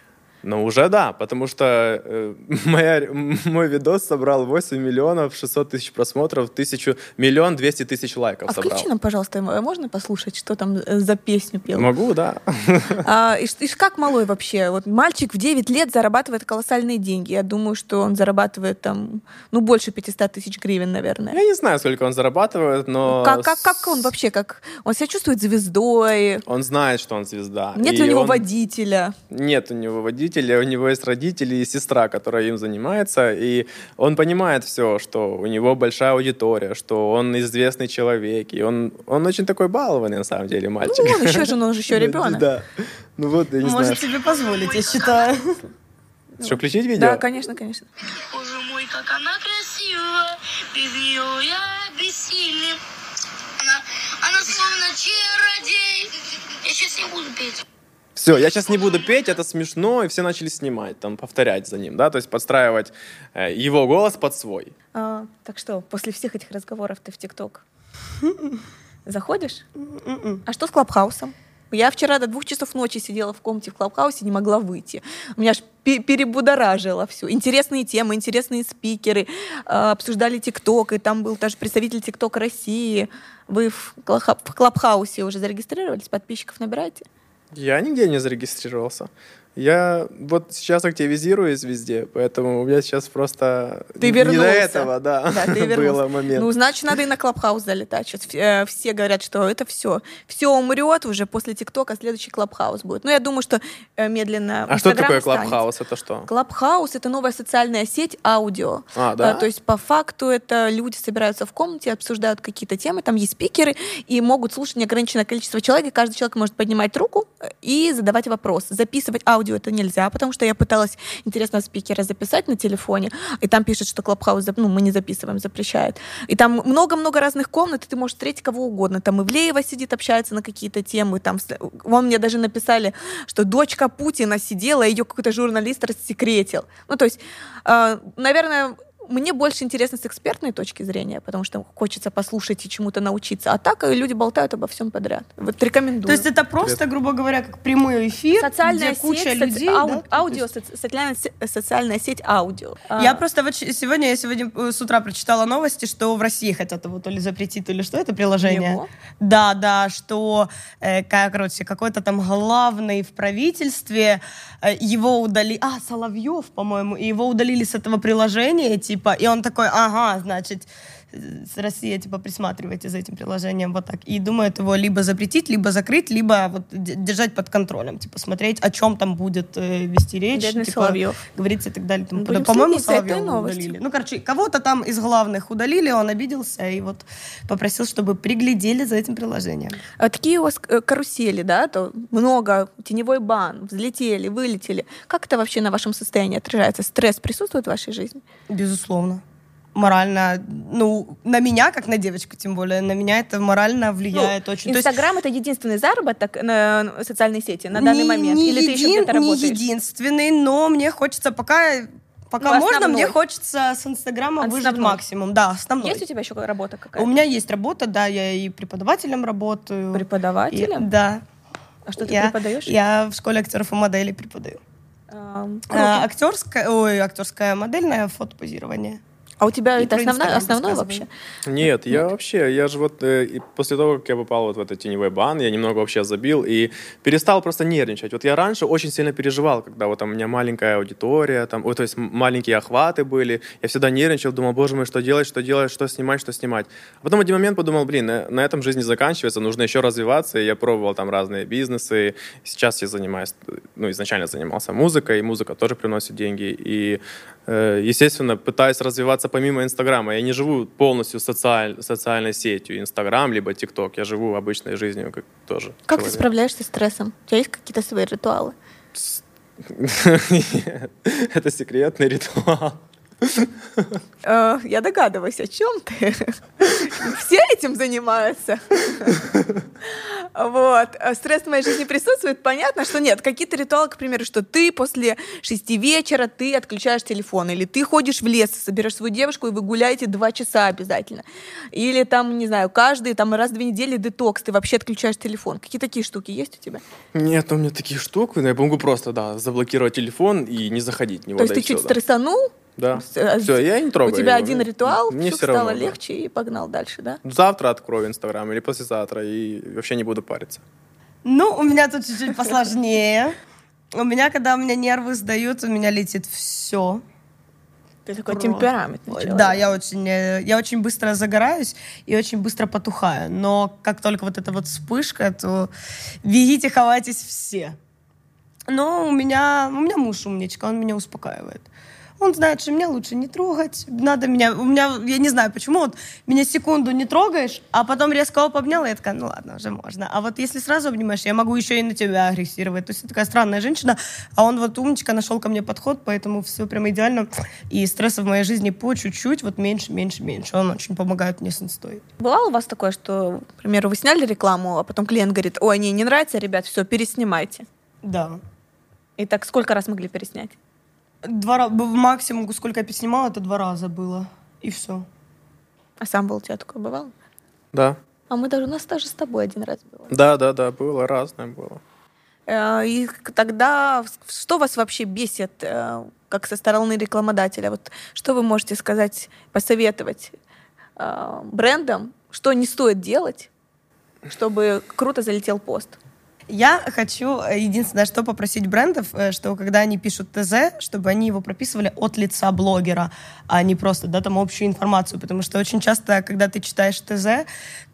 Ну, уже да, потому что э, моя, мой видос собрал 8 миллионов 600 тысяч просмотров, тысячу, миллион 200 тысяч лайков А собрал. включи нам, пожалуйста, можно послушать, что там э, за песню пел? Могу, да. А, и, и как малой вообще? Вот мальчик в 9 лет зарабатывает колоссальные деньги. Я думаю, что он зарабатывает там, ну, больше 500 тысяч гривен, наверное. Я не знаю, сколько он зарабатывает, но... Как, как, как он вообще? Как он себя чувствует звездой? Он знает, что он звезда. Нет И ли у него он- водителя? Нет у него водителя, у него есть родители и сестра, которая им занимается, и он понимает все, что у него большая аудитория, что он известный человек, и он, он очень такой балованный, на самом деле, мальчик. Ну, он еще же, он же еще ребенок. Да. Ну вот, я не знаю. Может себе позволить, я считаю. Что, включить видео? Да, конечно, конечно. Боже мой, как она красива, без нее я бессильный. Она, она словно чародей. Я сейчас не буду петь. Все, я сейчас не буду петь, это смешно, и все начали снимать, там, повторять за ним, да, то есть подстраивать э, его голос под свой. А, так что, после всех этих разговоров ты в ТикТок заходишь? А что с Клабхаусом? Я вчера до двух часов ночи сидела в комнате в Клабхаусе, не могла выйти. Меня аж пе- перебудоражило все. Интересные темы, интересные спикеры. э, обсуждали ТикТок, и там был даже представитель ТикТок России. Вы в, в Clubhouse е уже зарегистрировались? Подписчиков набираете? Я нигде не зарегистрировался. Я вот сейчас активизируюсь везде, поэтому у меня сейчас просто Ты не вернулся. до этого, да, Да, ты было вернулся. момент. Ну, значит, надо и на Clubhouse залетать. Сейчас э, все говорят, что это все. Все умрет уже после ТикТока, следующий Clubhouse будет. Ну, я думаю, что э, медленно а что Инстаграм такое. Clubhouse? Это что? Clubhouse — это новая социальная сеть аудио. А, да? Э, То есть по факту это люди собираются в комнате, обсуждают какие-то темы, там есть спикеры, и могут слушать неограниченное количество человек, и каждый человек может поднимать руку и задавать вопрос. Записывать аудио это нельзя, потому что я пыталась интересного спикера записать на телефоне, и там пишет, что Clubhouse, ну, мы не записываем, запрещает. И там много-много разных комнат, и ты можешь встретить кого угодно. Там Ивлеева сидит, общается на какие-то темы, там, вон мне даже написали, что дочка Путина сидела, ее какой-то журналист рассекретил. Ну, то есть, э, наверное, мне больше интересно с экспертной точки зрения, потому что хочется послушать и чему-то научиться. А так э, люди болтают обо всем подряд. Вот рекомендую. То есть это просто, грубо говоря, как прямой эфир, социальная где куча сеть, людей. соци- ау- да? аудио, соци- социальная, се- социальная сеть аудио. Я А, просто вот сегодня, я сегодня э, с утра прочитала новости, что в России хотят его то ли запретить, то ли что это приложение. Его? Да, да, что, э, как, короче, какой-то там главный в правительстве, э, его удалили, а, Соловьев, по-моему, его удалили с этого приложения, типа, и он такой, ага, значит, с Россией, типа, присматривайте за этим приложением, вот так. И думают его либо запретить, либо закрыть, либо вот держать под контролем, типа, смотреть, о чем там будет э, вести речь. Бедный типа, Соловьев. говорится и так далее. тому Ну, будем По-моему, Соловьева удалили. Ну, короче, кого-то там из главных удалили, он обиделся и вот попросил, чтобы приглядели за этим приложением. а такие у вас э, карусели, да, то много, теневой бан, взлетели, вылетели. Как это вообще на вашем состоянии отражается? Стресс присутствует в вашей жизни? Безусловно. Морально, ну, на меня, как на девочку, тем более, на меня это морально влияет очень. То есть Инстаграм это единственный заработок на социальной сети на данный не- момент? не Или ты еще един- где-то Не работаешь? единственный, но мне хочется пока Пока Ну, можно, мне хочется с Инстаграма выжить Основной. максимум. Да, основной. Есть у тебя еще работа какая-то? У меня есть работа, да, я и преподавателем работаю. И- Преподавателем? да. А что ты я, преподаешь? Я в школе актеров и моделей преподаю. А, круто. актерская, ой, актерское модельное фотопозирование. А у тебя И это основное, основное вообще? Нет, я вообще, я же вот э, после того, как я попал вот в этот теневой бан, я немного вообще забил и перестал просто нервничать. Вот я раньше очень сильно переживал, когда вот там у меня маленькая аудитория, там, ой, то есть маленькие охваты были, я всегда нервничал, думал, боже мой, что делать, что делать, что снимать, что снимать. А потом в один момент подумал, блин, на, на этом жизнь не заканчивается, нужно еще развиваться, и я пробовал там разные бизнесы, сейчас я занимаюсь, ну, изначально занимался музыкой, и музыка тоже приносит деньги, и, э, естественно, пытаюсь развиваться помимо Инстаграма. Я не живу полностью социаль- социальной сетью Инстаграм, либо ТикТок. Я живу обычной жизнью как тоже. Как ты человек. справляешься с стрессом? У тебя есть какие-то свои ритуалы? Это секретный ритуал. Э, Я догадываюсь, о чем ты. Все этим занимаются. Вот. А Стресс в моей жизни присутствует. Понятно, что нет. Какие-то ритуалы, к примеру, что ты после шести вечера ты отключаешь телефон. Или ты ходишь в лес, соберешь свою девушку, и вы гуляете два часа обязательно. Или там, не знаю, каждый там раз в две недели детокс, ты вообще отключаешь телефон. Какие такие штуки есть у тебя? Нет, у меня таких штук. Я могу просто, да, заблокировать телефон и не заходить в него. То есть ты чуть всё, да. стрессанул, Да. э, Все, я не у трогаю тебя его. один Ну, ритуал, Мне все равно. стало да. легче и погнал дальше, да? Завтра открою Инстаграм или послезавтра и вообще не буду париться. Ну, у меня тут чуть-чуть посложнее. У меня, когда у меня нервы сдают, у меня летит все. Ты такой Просто. темпераментный человек. Да, я очень, э, я очень быстро загораюсь и очень быстро потухаю. Но как только вот эта вот вспышка, то бегите, ховайтесь все. Но у меня, у меня муж умничка, он меня успокаивает. Он знает, что меня лучше не трогать. Надо меня... У меня, я не знаю, почему, вот меня секунду не трогаешь, а потом резко оп, обняла, и я такая, ну ладно, уже можно. А вот если сразу обнимаешь, я могу еще и на тебя агрессировать. То есть я такая странная женщина, а он вот умничка, нашел ко мне подход, поэтому все прям идеально. И стресса в моей жизни по чуть-чуть, вот меньше, меньше, меньше. Он очень помогает мне с инстой. Бывало у вас такое, что, к примеру, вы сняли рекламу, а потом клиент говорит, ой, не, не нравится, ребят, все, переснимайте. Да. И так сколько раз могли переснять? Два раза, максимум, сколько я снимала, это два раза было. И все. А сам был у тебя такое бывало? Да. А мы даже, у нас даже с тобой один раз было. Да, да, да, было разное было. Э, И тогда что вас вообще бесит, э, как со стороны рекламодателя? Вот что вы можете сказать, посоветовать э, брендам, что не стоит делать, чтобы круто залетел пост? Я хочу, э, единственное, что попросить брендов, э, что когда они пишут ТЗ, чтобы они его прописывали от лица блогера, а не просто, да, там общую информацию, потому что очень часто, когда ты читаешь ТЗ,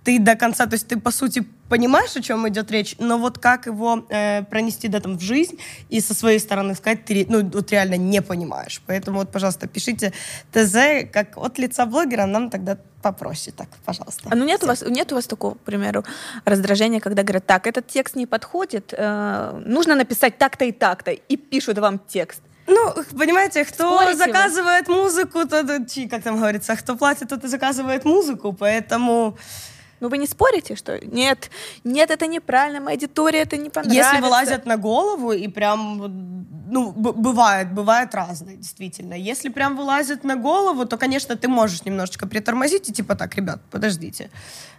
ты до конца, то есть ты, по сути, понимаешь, о чем идет речь, но вот как его э, пронести, да, там, в жизнь и со своей стороны сказать, ты, ну, вот реально не понимаешь. Поэтому вот, пожалуйста, пишите ТЗ как от лица блогера, нам тогда попроще так, пожалуйста. А ну нет у вас, нет у вас такого, к примеру, раздражения, когда говорят, так, этот текст не подходит, э, нужно написать так-то и так-то, и пишут вам текст. Ну, понимаете, кто Спорите вы? заказывает музыку, тот, чи, как там говорится, кто платит, тот и заказывает музыку, поэтому Ну вы не спорите, что нет, нет, это неправильно, моя аудитория это не понравится. если вылазят на голову и прям, ну, бывает, бывает разное, действительно. Если прям вылазят на голову, то, конечно, ты можешь немножечко притормозить и типа так, ребят, подождите.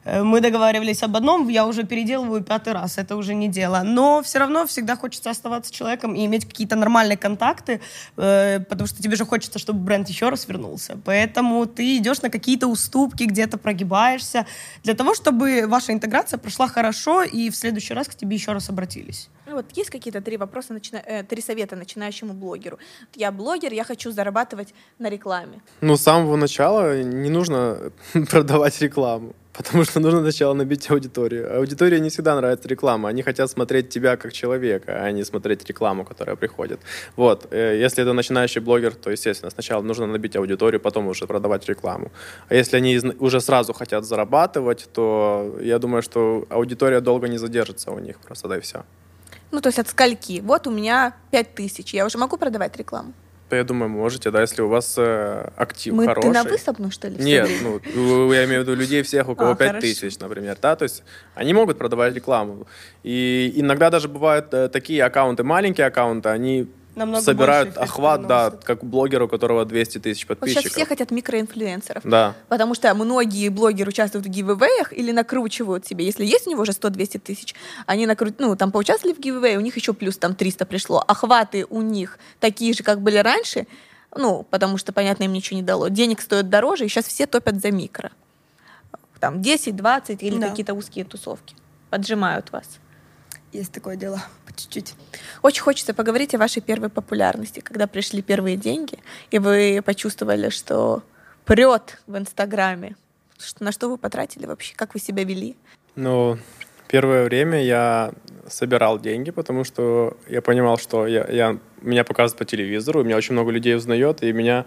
Э, Мы договаривались об одном, я уже переделываю пятый раз, это уже не дело. Но все равно всегда хочется оставаться человеком и иметь какие-то нормальные контакты, э, потому что тебе же хочется, чтобы бренд еще раз вернулся. Поэтому ты идешь на какие-то уступки, где-то прогибаешься, для того, чтобы ваша интеграция прошла хорошо и в следующий раз к тебе еще раз обратились. Ну, Вот есть какие-то три вопроса, начина- э, три совета начинающему блогеру. Я блогер, я хочу зарабатывать на рекламе. Ну, с самого начала не нужно продавать рекламу. Потому что нужно сначала набить аудиторию. Аудитории не всегда нравится реклама. Они хотят смотреть тебя как человека, а не смотреть рекламу, которая приходит. Вот. э, Если это начинающий блогер, то, естественно, сначала нужно набить аудиторию, потом уже продавать рекламу. А если они уже сразу хотят зарабатывать, то я думаю, что аудитория долго не задержится у них. Просто да и все. Ну, то есть от скольки? Вот у меня 5 тысяч, я уже могу продавать рекламу? То я думаю, можете, да, если у вас э, актив Мы, хороший. ты на вы со мной, что ли? Нет, ну, я имею в виду людей всех, у кого А, 5 хорошо. тысяч, например, да, то есть они могут продавать рекламу. И иногда даже бывают э, такие аккаунты, маленькие аккаунты, они Намного собирают больше охват, да, как блогер, у которого 200 тысяч Вот сейчас подписчиков. все хотят микроинфлюенсеров. Да. Потому что многие блогеры участвуют в гивэвэях или накручивают себе. Если есть у него уже 100-200 тысяч, они накрут... ну, там поучаствовали в гивэвэе, у них еще плюс там 300 пришло. Охваты у них такие же, как были раньше, ну, потому что, понятно, им ничего не дало. Денег стоит дороже, и сейчас все топят за микро. Там 10, 20 или Да. какие-то узкие тусовки. Поджимают вас. Есть такое дело, чуть-чуть. Очень хочется поговорить о вашей первой популярности, когда пришли первые деньги, и вы почувствовали, что прет в Инстаграме. На что вы потратили вообще? Как вы себя вели? Ну, первое время я собирал деньги, потому что я понимал, что я, я- меня показывают по телевизору, меня очень много людей узнает, и меня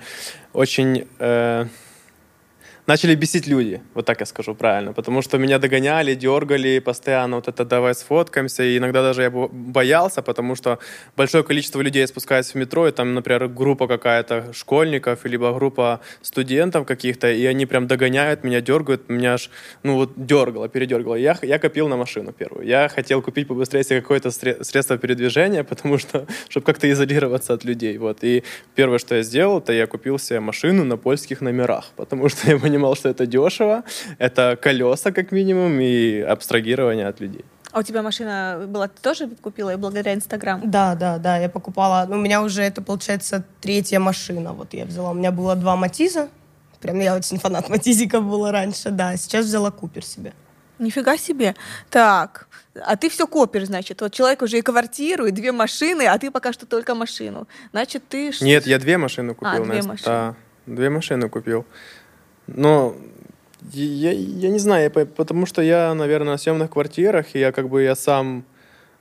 очень э, начали бесить люди, вот так я скажу правильно, потому что меня догоняли, дергали постоянно, вот это давай сфоткаемся, и иногда даже я бо- боялся, потому что большое количество людей спускается в метро, и там, например, группа какая-то школьников, либо группа студентов каких-то, и они прям догоняют меня, дергают, меня аж, ну вот дергало, передергало. Я, я копил на машину первую. Я хотел купить побыстрее себе какое-то сре- средство передвижения, потому что, чтобы как-то изолироваться от людей, вот. И первое, что я сделал, это я купил себе машину на польских номерах, потому что я понимал, что это дешево, это колеса как минимум и абстрагирование от людей. А у тебя машина была, ты тоже купила ее благодаря Инстаграму? Да, да, да, я покупала. Ну, у меня уже это, получается, третья машина. Вот я взяла. У меня было два Матиза. Прям я очень фанат Матизика была раньше, да. Сейчас взяла Купер себе. Нифига себе. Так, а ты все копишь, значит. Вот человек уже и квартиру, и две машины, а ты пока что только машину. Значит, ты... Нет, я две машины купил. А, две Настя. машины. Да, две машины купил. Но я, я не знаю, я по- потому что я, наверное, на съемных квартирах, и я как бы я сам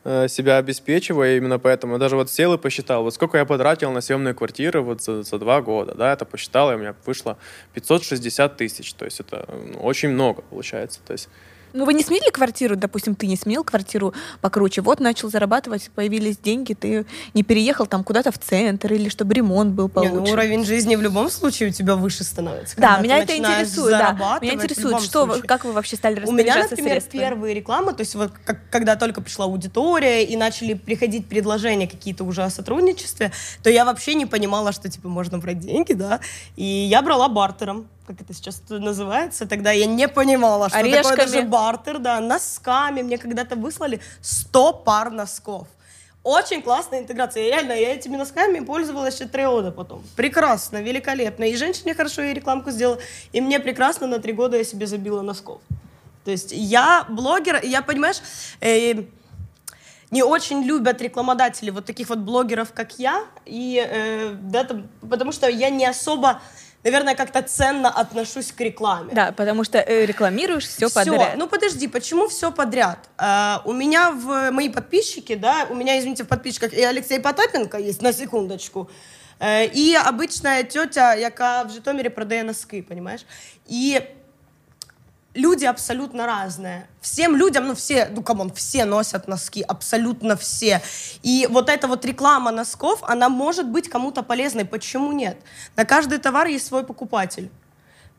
э, себя обеспечиваю, именно поэтому. Даже вот сел и посчитал, вот сколько я потратил на съемные квартиры вот за, за два года, да, это посчитал, и у меня вышло 560 тысяч, то есть это ну, очень много получается, то есть Ну, вы не сменили квартиру, допустим, ты не сменил квартиру покруче, вот начал зарабатывать, появились деньги, ты не переехал там куда-то в центр или чтобы ремонт был Не, получше. ну, уровень жизни в любом случае у тебя выше становится. Да, меня это интересует, да. Меня интересует, что, случае. как вы вообще стали У меня, распоряжаться например, средствами? первые рекламы, то есть вот как- когда только пришла аудитория и начали приходить предложения какие-то уже о сотрудничестве, то я вообще не понимала, что типа можно брать деньги, да, и я брала бартером, как это сейчас называется, тогда я не понимала, что такое Орешками. даже бартер, да, носками, мне когда-то выслали 100 пар носков. Очень классная интеграция. Я реально, я этими носками пользовалась еще три года потом. Прекрасно, великолепно. И женщине хорошо и рекламку сделала, и мне прекрасно на три года я себе забила носков. То есть я блогер, я, понимаешь, э, не очень любят рекламодатели вот таких вот блогеров, как я, и э, да, там, потому что я не особо, наверное, как-то ценно отношусь к рекламе. Да, потому что э, рекламируешь все Всё. подряд. Ну подожди, почему все подряд? А, у меня в мои подписчики, да, у меня, извините, в подписчиках и Алексей Потапенко есть, на секундочку. Е, І обична тетя, яка в Житомирі продає носки, понимаешь? И люди абсолютно разные. Всем людям, ну все, ну come on, все носят носки, абсолютно все. И вот эта вот реклама носков, она может быть кому-то полезной. Почему нет? На каждый товар есть свой покупатель.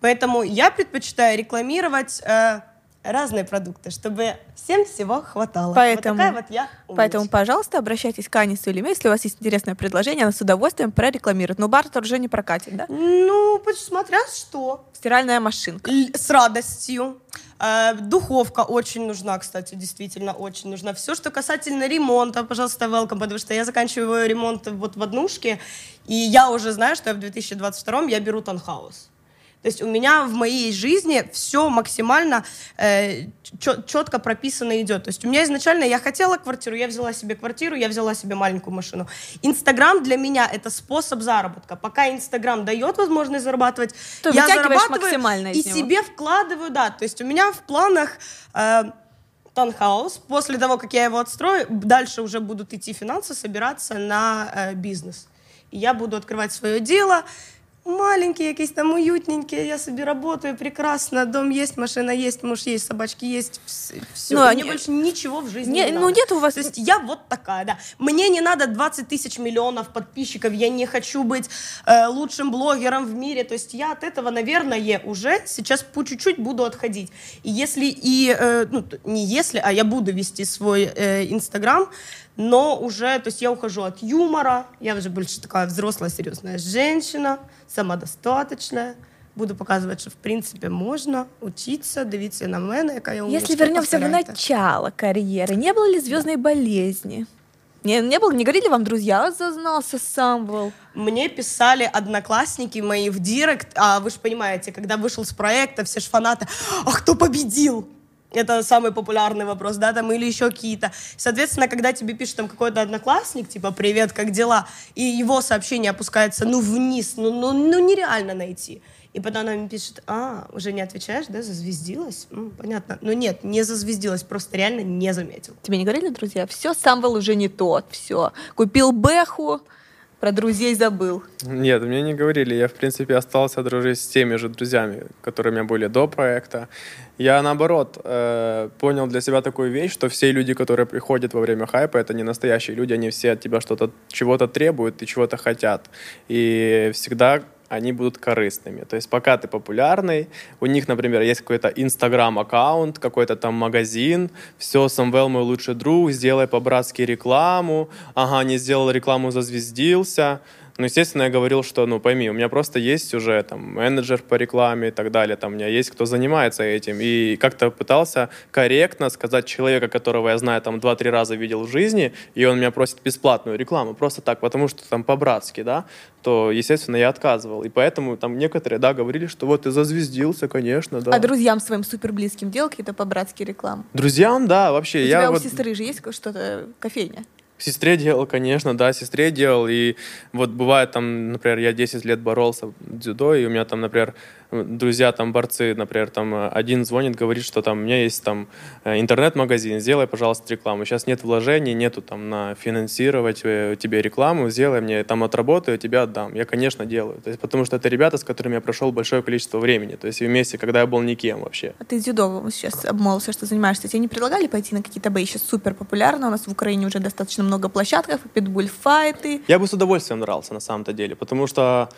Поэтому я предпочитаю рекламировать э, разные продукты, чтобы всем всего хватало. Поэтому- вот такая вот я Поэтому, пожалуйста, обращайтесь к Ане Сулиме, если у вас есть интересное предложение, она с удовольствием прорекламирует. Но бартер уже не прокатит, да? Ну, смотря что. Стиральная машинка. Л- С радостью. Э, Духовка очень нужна, кстати, действительно очень нужна. Все, что касательно ремонта, пожалуйста, welcome, потому что я заканчиваю ремонт вот в однушке, и я уже знаю, что я в 2022 я беру танхаус. То есть у меня в моей жизни все максимально э, четко прописано идет. То есть у меня изначально я хотела квартиру, я взяла себе квартиру, я взяла себе маленькую машину. Инстаграм для меня это способ заработка. Пока Инстаграм дает возможность зарабатывать, То я зарабатываю максимально и себе вкладываю, да. То есть у меня в планах э, танхаус. После того, как я его отстрою, дальше уже будут идти финансы, собираться на э, бизнес. И я буду открывать свое дело, маленький, якийсь там уютненький, я собі работаю прекрасно, дом есть, машина есть, муж есть, собачки есть, все. Ну, Ну, они- мне больше ничего в жизни Не, не, ну надо. нет у вас... То есть я вот такая, да. Мне не надо 20 тысяч миллионов подписчиков, я не хочу быть э, лучшим блогером в мире. То есть я от этого, наверное, уже сейчас по чуть-чуть буду отходить. И если и, э, ну, не если, а я буду вести свой э, Инстаграм, но уже, то есть я ухожу от юмора, я уже больше такая взрослая, серьезная женщина, самодостаточная. Буду показывать, что в принципе можно учиться, дивіться на мене, яка я умничка, Если вернемся в повторяйте. начало карьеры, не было ли звездной болезни? Не, не было, не говорили вам друзья, «А, зазнался сам был. Мне писали одноклассники мои в директ, а вы же понимаете, когда вышел с проекта, все ж фанаты, а кто победил? Это самый популярный вопрос, да, там, или еще какие-то. Соответственно, когда тебе пишет там какой-то одноклассник, типа, привет, как дела? И его сообщение опускается, ну, вниз, ну, ну, ну нереально найти. И потом она мне пишет, а, уже не отвечаешь, да, зазвездилась? М, понятно. Но нет, не зазвездилась, просто реально не заметил. Тебе не говорили друзья? Все, Самвел уже не тот, все. Купил Бэху, про друзей забыл. Нет, мне не говорили. Я, в принципе, остался дружить с теми же друзьями, которые у меня были до проекта. Я, наоборот, э, понял для себя такую вещь, что все люди, которые приходят во время хайпа, это не настоящие люди, они все от тебя что-то, чего-то требуют и чего-то хотят. И всегда они будут корыстными. То есть пока ты популярный, у них, например, есть какой-то инстаграм-аккаунт, какой-то там магазин, все, Самвел мой лучший друг, сделай по-братски рекламу, ага, не сделал рекламу, зазвездился. Ну, естественно, я говорил, что, ну, пойми, у меня просто есть уже там менеджер по рекламе и так далее, там у меня есть кто занимается этим. И как-то пытался корректно сказать человека, которого я знаю там 2-3 раза видел в жизни, и он меня просит бесплатную рекламу, просто так, потому что там по-братски, да, то, естественно, я отказывал. И поэтому там некоторые, да, говорили, что вот ты зазвездился, конечно, да. А друзьям своим супер близким делал какие-то по-братски рекламы? Друзьям, да, вообще. У я тебя у вот... сестры же есть что-то, кофейня? Сестре делал, конечно, да, сестре делал. И вот бывает там, например, я 10 лет боролся в дзюдо, и у меня там, например, друзья там борцы, например, там э, один звонит, говорит, что там у меня есть там э, интернет-магазин, сделай, пожалуйста, рекламу. Сейчас нет вложений, нету там на финансировать э, тебе рекламу, сделай мне, там отработаю, тебе отдам. Я, конечно, делаю. То есть, потому что это ребята, с которыми я прошел большое количество времени. То есть вместе, когда я был никем вообще. А ты дзюдо сейчас обмолвился, что занимаешься. Тебе не предлагали пойти на какие-то бои? Сейчас супер популярно. У нас в Украине уже достаточно много площадок, питбуль-файты. Я бы с удовольствием дрался на самом-то деле, потому что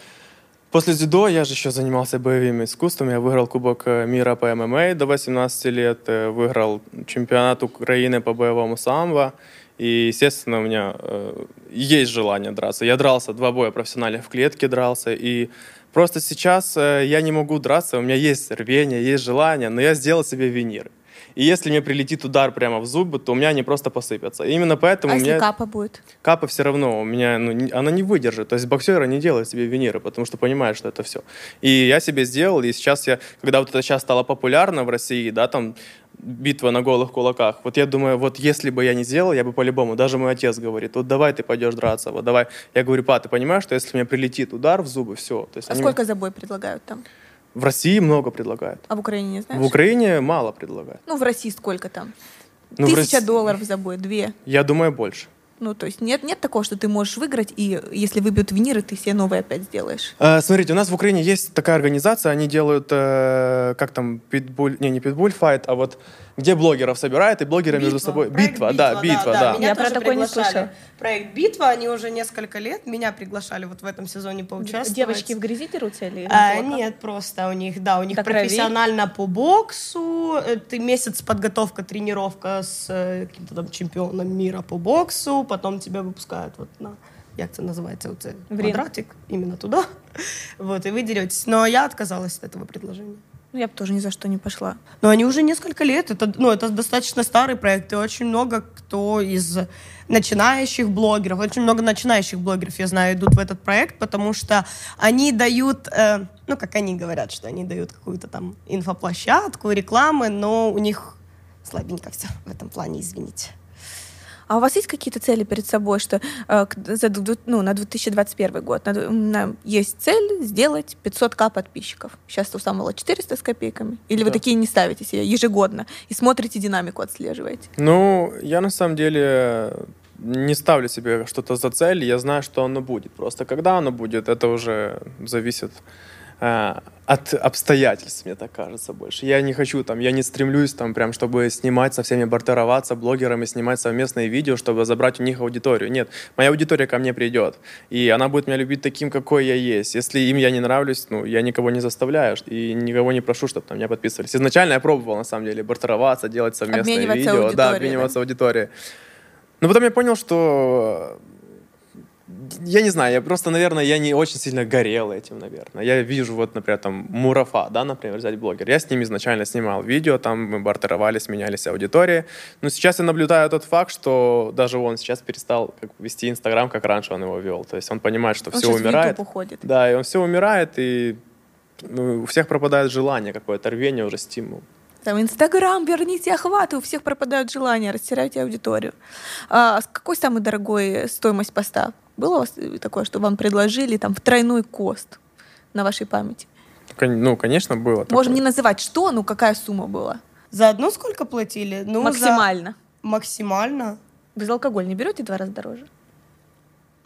после дзюдо я же еще занимался боевыми искусствами. Я выиграл Кубок э, мира по ММА до 18 лет, э, выиграл чемпионат Украины по боевому самбо. И, естественно, у меня э, есть желание драться. Я дрался два боя профессиональных в клетке дрался. И просто сейчас э, я не могу драться. У меня есть рвение, есть желание, но я сделал себе виниры. И если мне прилетит удар прямо в зубы, то у меня они просто посыпятся. И именно поэтому А у если меня... капа будет? Капа все равно у меня, ну, не- она не выдержит. То есть боксеры не делают себе виниры, потому что понимают, что это все. И я себе сделал, и сейчас я, когда вот это сейчас стало популярно в России, да, там битва на голых кулаках. Вот я думаю, вот если бы я не сделал, я бы по-любому, даже мой отец говорит, вот давай ты пойдешь драться, вот давай. Я говорю, па, ты понимаешь, что если мне прилетит удар в зубы, все. То есть А они сколько за бой предлагают там? В России много предлагают. А в Украине не знаешь? В Украине мало предлагают. Ну, в России сколько там? Ну, Тысяча России- долларов за бой, две. Я думаю, больше. Ну, то есть нет, нет такого, что ты можешь выиграть, и если выбьют виниры, ты себе новые опять сделаешь. Э, Смотрите, у нас в Украине есть такая организация, они делают, э, как там, питбуль, не, не питбуль файт, а вот где блогеров собирают, и блогеры между собой... Проект Битва, да, битва, да. Меня Я про тоже такое не приглашали. слышала. Проект «Битва», они уже несколько лет меня приглашали вот в этом сезоне поучаствовать. Девочки в грязи дерутся или? А, нет, просто у них, да, у них До крови? профессионально по боксу, ты месяц подготовка, тренировка с э, каким-то там чемпионом мира по боксу, потом тебя выпускают вот на, як це называется, вот, В ринг. квадратик, именно туда, вот, и вы деретесь. Но я отказалась от этого предложения. Ну, я бы тоже ни за что не пошла. Но они уже несколько лет, это, ну, это достаточно старый проект, и очень много кто из начинающих блогеров, очень много начинающих блогеров, я знаю, идут в этот проект, потому что они дают, э, ну, как они говорят, что они дают какую-то там инфоплощадку, рекламы, но у них слабенько все в этом плане, извините. А у вас есть какие-то цели перед собой, что э, за, ну, на 2021 год на на- есть цель сделать 500к подписчиков? Сейчас у Самвела 400 с копейками? Или вы Да. такие не ставите себе ежегодно и смотрите динамику, отслеживаете? Ну, я на самом деле не ставлю себе что-то за цель, я знаю, что оно будет. Просто когда оно будет, это уже зависит от обстоятельств, мне так кажется, больше. Я не хочу там, я не стремлюсь там прям, чтобы снимать со всеми бартероваться блогерами, снимать совместные видео, чтобы забрать у них аудиторию. Нет, моя аудитория ко мне придет, и она будет меня любить таким, какой я есть. Если им я не нравлюсь, ну, я никого не заставляю и никого не прошу, чтобы там меня подписывались. Изначально я пробовал, на самом деле, бартероваться, делать совместные видео. Да, обмениваться да? аудиторией. Но потом я понял, что я не знаю, я просто, наверное, я не очень сильно горел этим, наверное. Я вижу вот, например, там Мурафа, да, например, взять блогер. Я с ним изначально снимал видео, там мы бартеровались, менялись аудитории. Но сейчас я наблюдаю тот факт, что даже он сейчас перестал как, вести Инстаграм, как раньше он его вел. То есть он понимает, что Он все умирает. Уходит. Да, и он все умирает, и ну, у всех пропадает желание какое-то, рвение уже, стимул. Там Инстаграм, верните охваты, у всех пропадают желания, растирайте аудиторию. А какой самой дорогой стоимость поста? Было у вас такое, что вам предложили там в тройной кост на вашей памяти? Ну, конечно, было. Можем не такое. называть что, ну какая сумма была? За одну сколько платили? Ну, за- Максимально. Максимально. Вы за алкоголь не берете два раза дороже?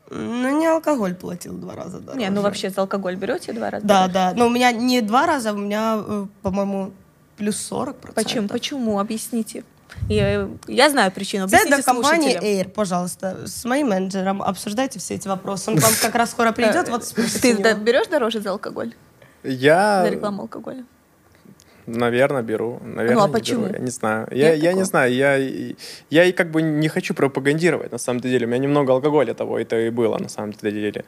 Ну, не алкоголь платил два раза дороже. Не, ну вообще за алкоголь берете два раза Да, дороже? да. Но у меня не два раза, у меня, э, по-моему, плюс 40 Почему? Почему? Объясните. Я, я знаю причину. Это Объясните компания слушателям. Air, пожалуйста, с моим менеджером обсуждайте все эти вопросы. Он к вам как раз скоро придет, вот спросите Ты берешь дороже за алкоголь? Я, За рекламу алкоголя? Наверное, беру. Наверное, Ну, а почему? беру. Я не знаю. Я, я не знаю. Я, я и как бы не хочу пропагандировать, на самом деле. У меня немного алкоголя того это и было, на самом деле.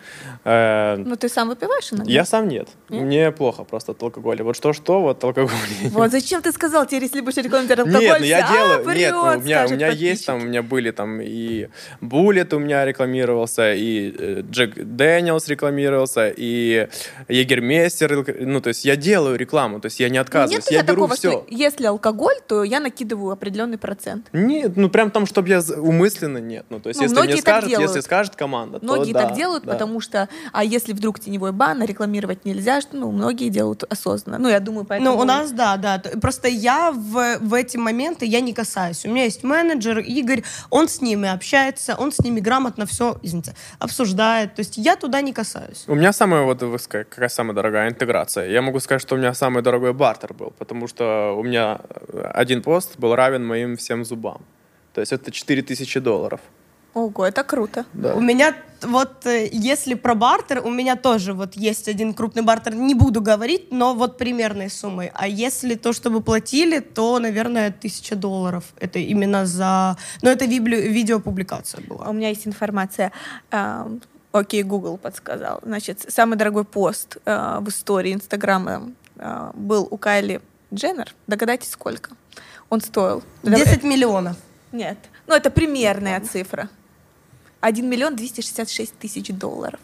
Э, Ну ты сам выпиваешь иногда? я сам нет. Нет? Мне плохо просто от алкоголя. Вот что-что, вот алкоголь. Вот зачем ты сказал, теперь если будешь рекламировать алкоголь, Нет, ну я все, делаю. «А, нет, ну, у врет», меня, у меня есть там, у меня были там и Буллет у меня рекламировался, и э, Джек Дэниелс рекламировался, и Егермейстер. Ну, то есть я делаю рекламу, то есть я не Ну, отказываюсь. Нет у я беру такого, все. что если алкоголь, то я накидываю определенный процент. Нет, ну прям там, чтобы я умысленно нет. Ну, то есть, Ну, если мне скажет, делают. если скажет команда, Многие то да, так делают, да. потому что, а если вдруг теневой бан, а рекламировать нельзя, что, ну, многие делают осознанно. Ну, я думаю, поэтому... Ну, у нас, да, да. Просто я в, в эти моменты, я не касаюсь. У меня есть менеджер Игорь, он с ними общается, он с ними грамотно все, извините, обсуждает. То есть я туда не касаюсь. У меня самая, вот, вы сказали, какая самая дорогая интеграция. Я могу сказать, что у меня самый дорогой бартер был, потому что у меня э, один пост был равен моим всем зубам. То есть это 4000 долларов. Ого, это круто. Да. У меня вот, э, если про бартер, у меня тоже вот есть один крупный бартер, не буду говорить, но вот примерной суммой. А если то, что вы платили, то, наверное, тысяча долларов. Это именно за... Ну, это вибли- видеопубликация У была. меня есть информация. а, Окей, Google подсказал. Значит, самый дорогой пост а, в истории Инстаграма а, был у Кайли Дженнер. Догадайтесь, сколько? Он стоил. 10 миллионов. Нет. Ну, это примерная цифра. 1 миллион 266 тысяч долларов.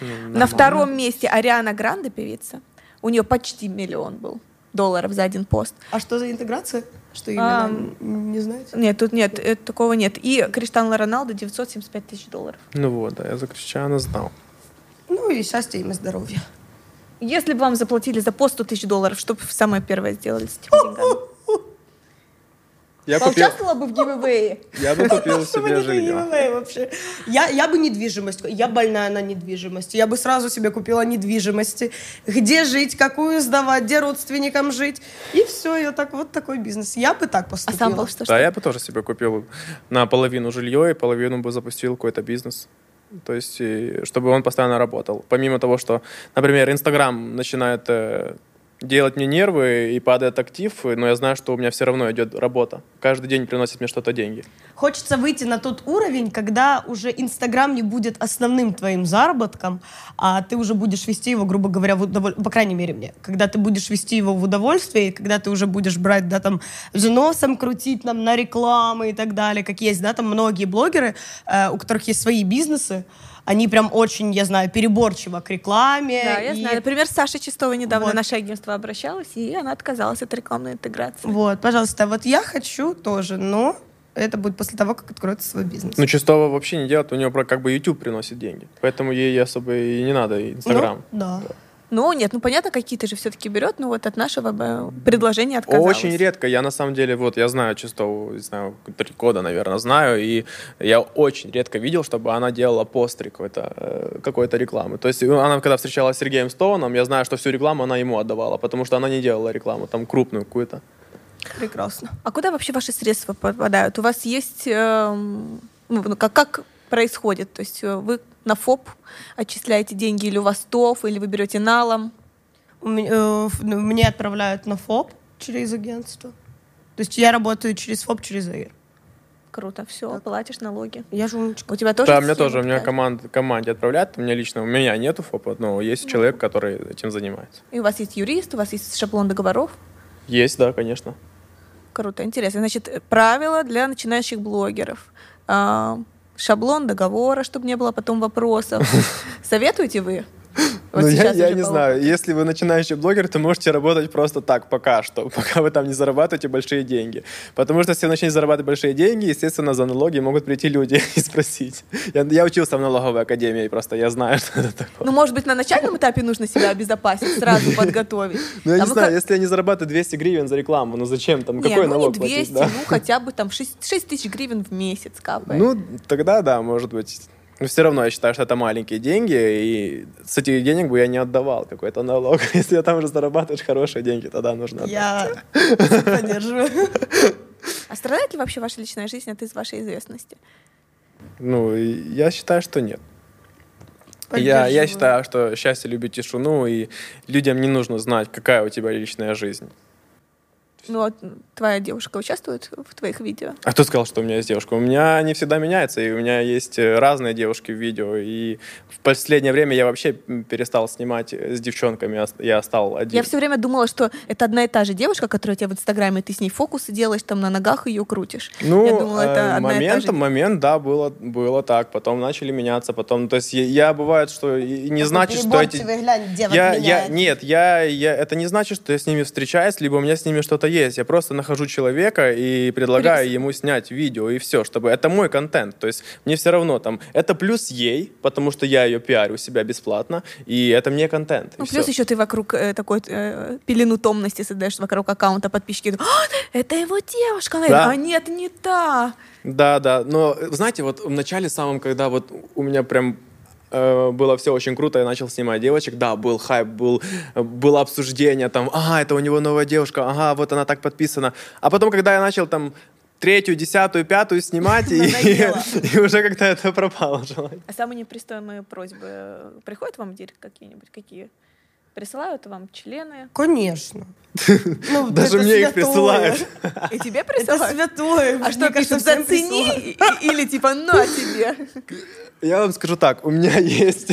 На втором месте Ариана Гранде, певица. У нее почти миллион был долларов за один пост. А что за интеграция? Что А, именно? Не знаете? Нет, тут нет, э, такого нет. И Криштиану Роналду 975 тысяч долларов. Ну вот, да, я за Криштиану знал. Ну и счастья им и здоровья. Если бы вам заплатили за пост 100 тысяч долларов, что бы вы самое первое сделали с этими деньгами? Я купил, Поучаствовала бы в гивэвее? я бы купил себе жилье. вообще? Я, я бы недвижимость. Я больная на недвижимость. Я бы сразу себе купила недвижимости. Где жить, какую сдавать, где родственникам жить. И все, я так вот такой бизнес. Я бы так А поступила. сам был что? Да, я бы тоже себе купил на половину жилье и половину бы запустил какой-то бизнес. То есть, чтобы он постоянно работал. Помимо того, что, например, Инстаграм начинает э, делать мне нервы и падает актив, но я знаю, что у меня все равно идет работа. Каждый день приносит мне что-то деньги. Хочется выйти на тот уровень, когда уже Инстаграм не будет основным твоим заработком, а ты уже будешь вести его, грубо говоря, в удоволь- по крайней мере мне, когда ты будешь вести его в удовольствие, когда ты уже будешь брать, да, там, носом крутить нам на рекламы и так далее, как есть, да, там многие блогеры, э, у которых есть свои бизнесы, они прям очень, я знаю, переборчиво к рекламе. Да, я и- знаю. Например, Саша Чистова недавно Вот. в наше агентство обращалась, и она отказалась от рекламной интеграции. Вот, пожалуйста, вот я хочу тоже, но это будет после того, как откроется свой бизнес. Ну, Чистого вообще не делает, у про- как бы YouTube приносит деньги. Поэтому ей особо и не надо Инстаграм. Ну, да. Ну, нет, ну понятно, какие-то же все-таки берет, но вот от нашего э, предложения отказалась. Очень редко. Я на самом деле, вот я знаю чисто, не знаю, три года, наверное, знаю, и я очень редко видел, чтобы она делала пост какой-то, э, какой-то рекламы. То есть она, когда встречалась с Сергеем Стоуном, я знаю, что всю рекламу она ему отдавала, потому что она не делала рекламу, там крупную какую-то. Прекрасно. А куда вообще ваши средства попадают? У вас есть... эм, ну, как, как происходит? То есть э, вы на ФОП отчисляете деньги, или у вас ТОФ, или вы берете налом? У меня- э, ну, Мне отправляют на ФОП через агентство. То есть я работаю через ФОП, через АИР. Круто, все, платишь налоги. Я же умничка. У тебя тоже Да, у меня тоже, у меня команд, команде отправляют, у меня лично, у меня нету ФОПа, но есть человек, который этим занимается. И у вас есть юрист, у вас есть шаблон договоров. Есть, да, конечно. Круто, интересно. Значит, правила для начинающих блогеров. Шаблон договора, чтобы не было потом вопросов. Советуете вы? Вот ну, я, я не по знаю, если вы начинающий блогер, то можете работать просто так пока что, пока вы там не зарабатываете большие деньги. Потому что если вы начнете зарабатывать большие деньги, естественно, за налоги могут прийти люди и спросить. Я, я учился в налоговой академии, просто я знаю, что это такое. Ну, может быть, на начальном этапе нужно себя обезопасить, сразу подготовить. Ну, я не знаю, если я не зарабатываю 200 гривен за рекламу, ну зачем там, какой ну налог платить, 200, да? ну хотя бы там 6, тысяч гривен в месяц капает. Ну, тогда да, может быть. Но все равно я считаю, что это маленькие деньги, и с этих денег бы я не отдавал какой-то налог. Если я там уже зарабатываешь хорошие деньги, тогда нужно отдать. Я поддерживаю. А страдает ли вообще ваша личная жизнь от из вашей известности? Ну, я считаю, что нет. Я, я считаю, что счастье любит тишину, и людям не нужно знать, какая у тебя личная жизнь. Ну, вот твоя девушка участвует в твоих видео? А кто сказал, что у меня есть девушка? У меня не всегда меняется, и у меня есть э, разные девушки в видео. И в последнее время я вообще перестал снимать э, с девчонками, ос- я стал один. Я все время думала, что это одна и та же девушка, которая у тебя в Инстаграме, ты с ней фокусы делаешь, там на ногах ее крутишь. Ну, Я думала, это э, одна и та момент, же. момент, да, было, было так. Потом начали меняться, потом, то есть я, я бывает, что и не значит, что эти... Глянь, Я, я, нет, я, я, это не значит, что я с ними встречаюсь, либо у меня с ними что-то есть. Я просто нахожу человека и предлагаю Прикс. ему снять видео, и все, чтобы это мой контент. То есть мне все равно там, это плюс ей, потому что я ее пиарю у себя бесплатно, и это мне контент. Ну, плюс всё. еще ты вокруг э, такой э, пелену томности создаешь вокруг аккаунта подписчики. «А, это его девушка. Да. А нет, не та. Да, да. Но знаете, вот в начале самом, когда вот у меня прям э, было все очень круто, я начал снимать девочек, да, был хайп, был, было обсуждение, там, ага, это у него новая девушка, ага, вот она так подписана. А потом, когда я начал там третью, десятую, пятую снимать, и, и уже как-то это пропало желание. А самые непристойные просьбы э, приходят вам в директ какие-нибудь? Какие? Присылают вам члены? Конечно. Ну, Даже это мне их присылают. И тебе Это присылают? святое. А что кажется, пишут, зацени? Или типа, на тебе. Я вам скажу так, у меня есть,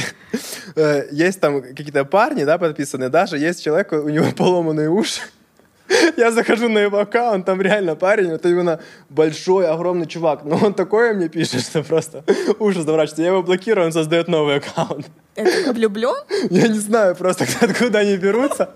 э, есть там какие-то парни, да, подписанные, даже есть человек, у него поломанные уши. Я захожу на его аккаунт, там реально парень, это именно большой, огромный чувак. Но он такое мне пишет, что просто ужас заворачивается. Я его блокирую, он создает новый аккаунт. Это влюблен? Я не знаю просто, откуда они берутся.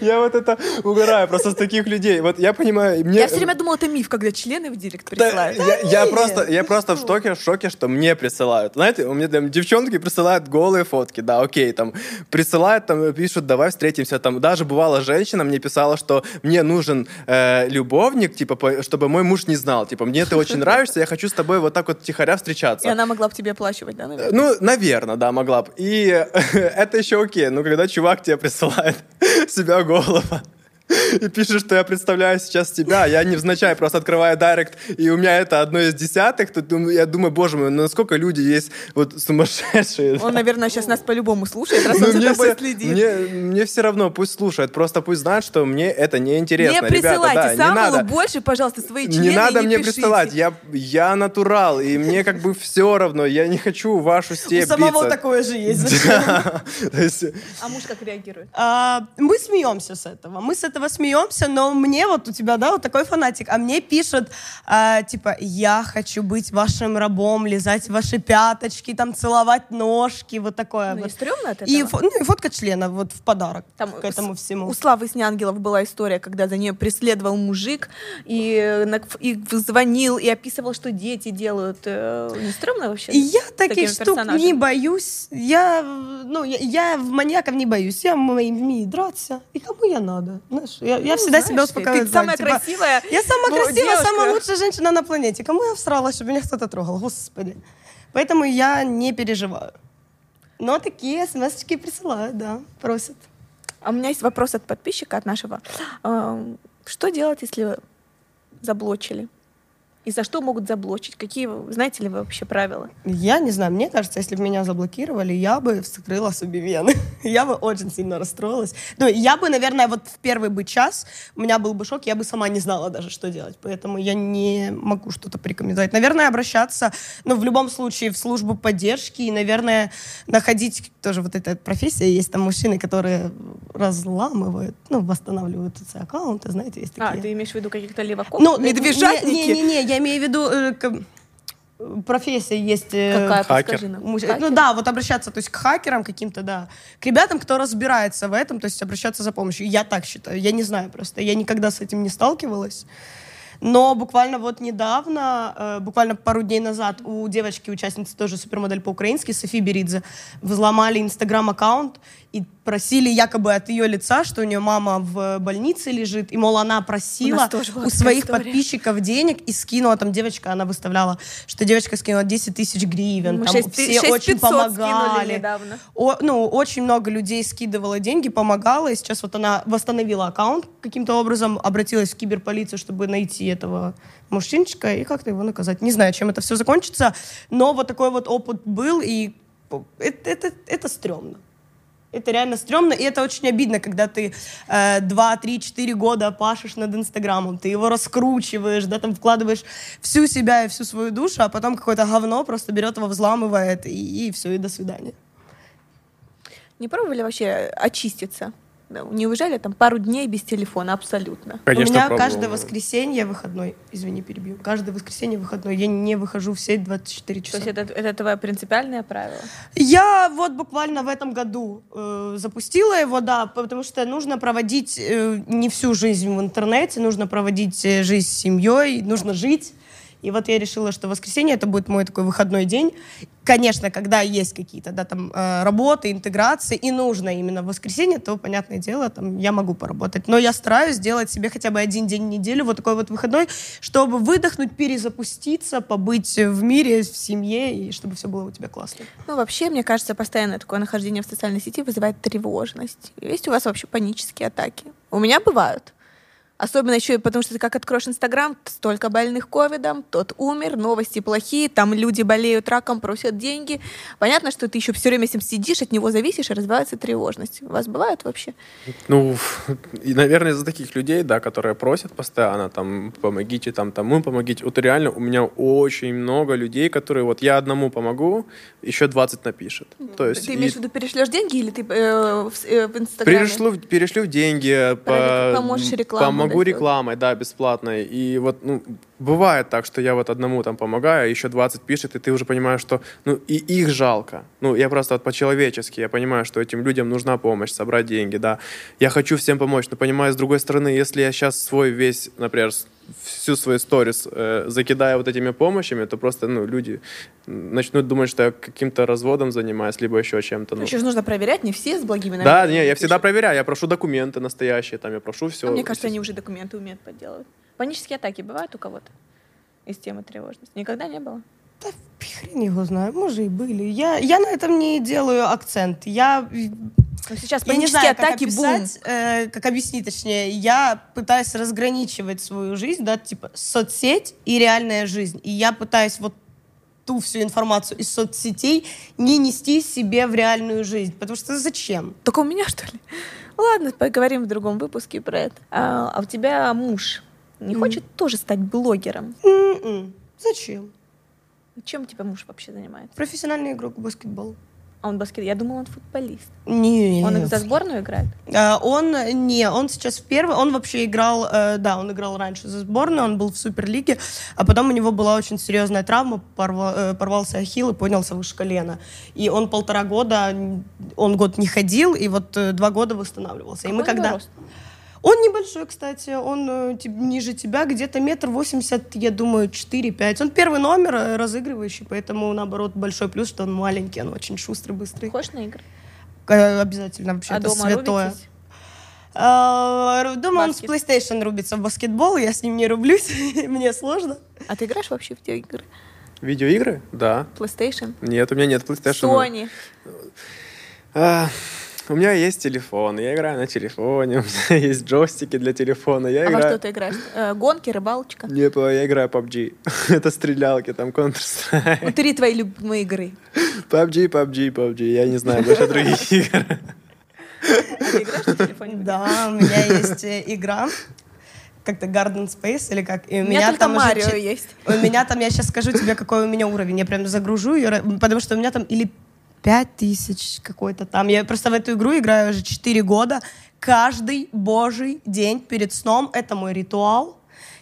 Я вот это угораю просто с таких людей. Вот я понимаю, мне... Я все время думала, это миф, когда члены в директ Да, присылают. я, я просто, я просто в шоке, в шоке, что мне присылают. Знаете, у меня там девчонки присылают голые фотки, да, окей, там присылают, там пишут, давай встретимся, там даже бывала женщина мне писала, что мне нужен э, любовник, типа, по- чтобы мой муж не знал, типа, мне ты очень нравишься, я хочу с тобой вот так вот тихоря встречаться. И она могла бы тебе оплачивать, да, наверное? Ну, наверное, да, могла бы. И это еще окей. Но когда чувак тебе присылает себя голова и пишет, что я представляю сейчас тебя, я невзначай просто открываю директ, и у меня это одно из десятых, то дум- я думаю, боже мой, ну насколько люди есть вот сумасшедшие. Он, наверное, сейчас нас по-любому слушает, раз Ну, он за мне, тобой все, следит. мне, мне все равно, пусть слушает, просто пусть знает, что мне это неинтересно. Не Ребята, присылайте да, не Самвелу надо. больше, пожалуйста, свои члены Не надо и мне пишите. присылать, я, я натурал, и мне как бы все равно, я не хочу вашу У степь самого биться. такое же есть, А муж как реагирует? А, Мы смеемся с этого. Мы с этого смеемся, но мне вот у тебя, да, вот такой фанатик, а мне пишут, а, типа, я хочу быть вашим рабом, лизать ваши пяточки, там, целовать ножки, вот такое Ну, вот. не стрёмно от этого? И, ну, и фотка члена вот в подарок Там к этому с- всему. У Славы Снянгелов была история, когда за нее преследовал мужик и, э, на- и звонил, и описывал, что дети делают. Э, Не стрёмно вообще? И я таких штук персонажами? не боюсь. Я, ну, я, я в маньяков не боюсь. Я умею драться. И кому я надо? Знаешь, я, я Ну, всегда знаешь себя успокаиваю. Ты самая типа, красивая. Я самая ну, красивая, девушка. самая лучшая женщина на планете. Кому я всрала, чтобы меня кто-то трогал? Господи. Поэтому я не переживаю. Но такие смс-очки присылают, да, просят. А у меня есть вопрос от подписчика, от нашего. Что делать, если заблочили? И за что могут заблочить? Какие, знаете ли вы вообще правила? Я не знаю, мне кажется, если бы меня заблокировали, я бы вскрыла себе вены. Я бы очень сильно расстроилась. Ну, я бы, наверное, вот в первый бы час у меня был бы шок, я бы сама не знала даже, что делать. Поэтому я не могу что-то порекомендовать. Наверное, обращаться, ну, в любом случае, в службу поддержки и, наверное, находить тоже вот эта профессия. Есть там мужчины, которые разламывают, ну, восстанавливают эти аккаунты, знаете, есть такие. А, ты имеешь в виду каких-то леваков? Ну, медвежатники? Не-не-не, я имею в виду, э, к- профессия есть... э, Какая, Хакер. подскажи нам. Хакер? Ну да, вот обращаться, то есть к хакерам каким-то, да. К ребятам, кто разбирается в этом, то есть обращаться за помощью. Я так считаю. Я не знаю просто. Я никогда с этим не сталкивалась. Но буквально вот недавно, э, буквально пару дней назад, у девочки, участницы тоже супермодель по-украински, Софи Беридзе, взломали инстаграм-аккаунт и просили якобы от ее лица, что у нее мама в больнице лежит, и, мол, она У просила у такая своих история. подписчиков денег и скинула, там девочка, она выставляла, что девочка скинула 10 тысяч гривен, Мы там шесть- все шесть очень пятьсот скинули помогали. О- ну, очень много людей скидывало деньги, помогала, и сейчас вот она восстановила аккаунт каким-то образом, обратилась в киберполицию, чтобы найти этого мужчинчика и как-то его наказать. Не знаю, чем это все закончится, но вот такой вот опыт был, и это, это, это стрёмно. Это реально стрёмно, и это очень обидно, когда ты э, 2, 3, 4 года пашешь над Инстаграмом, ты его раскручиваешь, да, там вкладываешь всю себя и всю свою душу, а потом какое-то говно просто берет его, взламывает, и, и все, и до свидания. Не пробовали вообще очиститься? Да, Не уезжали там пару дней без телефона абсолютно? Конечно, У меня пробовал. каждое воскресенье выходной, извини, перебью, каждое воскресенье выходной, я не выхожу в сеть 24 То часа. есть это, это твое принципиальное правило? Я вот буквально в этом году э, запустила его, да, потому что нужно проводить э, не всю жизнь в интернете, нужно проводить э, жизнь с семьей, нужно жить. И вот я решила, что воскресенье это будет мой такой выходной день. Конечно, когда есть какие-то да, там, э, работы, интеграции, и нужно именно воскресенье, то, понятное дело, там, я могу поработать. Но я стараюсь сделать себе хотя бы один день в неделю, вот такой вот выходной, чтобы выдохнуть, перезапуститься, побыть в мире, в семье, и чтобы все было у тебя классно. Ну, вообще, мне кажется, постоянное такое нахождение в социальной сети вызывает тревожность. Есть у вас вообще панические атаки? У меня бывают. Особенно еще и потому, что ты как откроешь Инстаграм, столько больных ковидом, тот умер, новости плохие, там люди болеют раком, просят деньги. Понятно, что ты еще все время с ним сидишь, от него зависишь, и развивается тревожность. У вас бывает вообще? Ну, и, наверное, из-за таких людей, да, которые просят постоянно, там, помогите, там, тому помогите. Вот реально у меня очень много людей, которые вот я одному помогу, еще 20 напишет. То есть ты и имеешь в виду, перешлешь деньги или ты э, в, э, в Инстаграме? перешлю, перешлю деньги, Прорек- по, поможешь рекламу, помогу сделать? рекламой, да, бесплатной. И вот, ну, бывает так, что я вот одному там помогаю, а еще 20 пишет, и ты уже понимаешь, что, ну, и их жалко. Ну, я просто вот по-человечески, я понимаю, что этим людям нужна помощь, собрать деньги, да. Я хочу всем помочь, но понимаю, с другой стороны, если я сейчас свой весь, например, всю свою сторис э, закидаю вот этими помощями, то просто, ну, люди начнут думать, что я каким-то разводом занимаюсь, либо еще чем-то. Ну. Еще же нужно проверять, не все с благими Да, намерениями не, я всегда проверяю, я прошу документы настоящие, там, я прошу все. А мне кажется, они уже документы умеют подделывать. Панические атаки бывают у кого-то из темы тревожности? Никогда не было? Да хрен его знаю, может и были. Я, я на этом не делаю акцент. Я, Но сейчас я не панические знаю, как атаки бум. описать, э, как объяснить, точнее. Я пытаюсь разграничивать свою жизнь, да, типа соцсеть и реальная жизнь. И я пытаюсь вот ту всю информацию из соцсетей не нести себе в реальную жизнь. Потому что зачем? Только у меня, что ли? Ладно, поговорим в другом выпуске про это. А, а у тебя муж не Мгм. хочет тоже стать блогером? М-м. Зачем? Чем у тебя муж вообще занимается? Профессиональный игрок в баскетбол. А он баскет. Я думала, он футболист. Не, Он за сборную играет? А, Он не, он сейчас в первый, он вообще играл, э, да, он играл раньше за сборную, он был в Суперлиге, а потом у него была очень серьезная травма, порва- э, порвался ахилл и поднялся выше колена. И он полтора года, он год не ходил, и вот э, два года восстанавливался. и мы Какой у него когда... рост? Он небольшой, кстати, он э, ниже тебя, где-то метр восемьдесят, я думаю, четыре-пять. Он первый номер э, разыгрывающий, поэтому, наоборот, большой плюс, что он маленький, он очень шустрый, быстрый. Похож на игры? Э, Обязательно, вообще, а это дома святое. рубитесь? Ру- Дома он с. PlayStation рубится в баскетбол, я с ним не рублюсь, мне сложно. А ты играешь вообще в видеоигры? Видеоигры? Да. PlayStation? Нет, у меня нет PlayStation. Sony? А, у меня есть телефон, я играю на телефоне, у меня есть джойстики для телефона, я А во играю... что ты играешь? Э, Гонки, рыбалочка? Нет, я играю PUBG. Это стрелялки, там Counter-Strike. Вот три твои любимые игры. PUBG, PUBG, PUBG. Я не знаю больше других игр. А ты играешь на телефоне? Да, у меня есть э, игра, как-то Garden Space или как. И У меня только там уже Марио че- есть. У меня там, я сейчас скажу тебе, какой у меня уровень. Я прям загружу ее, потому что у меня там или 5 тысяч какой-то там. Я просто в эту игру играю уже 4 года. Каждый божий день перед сном. Это мой ритуал.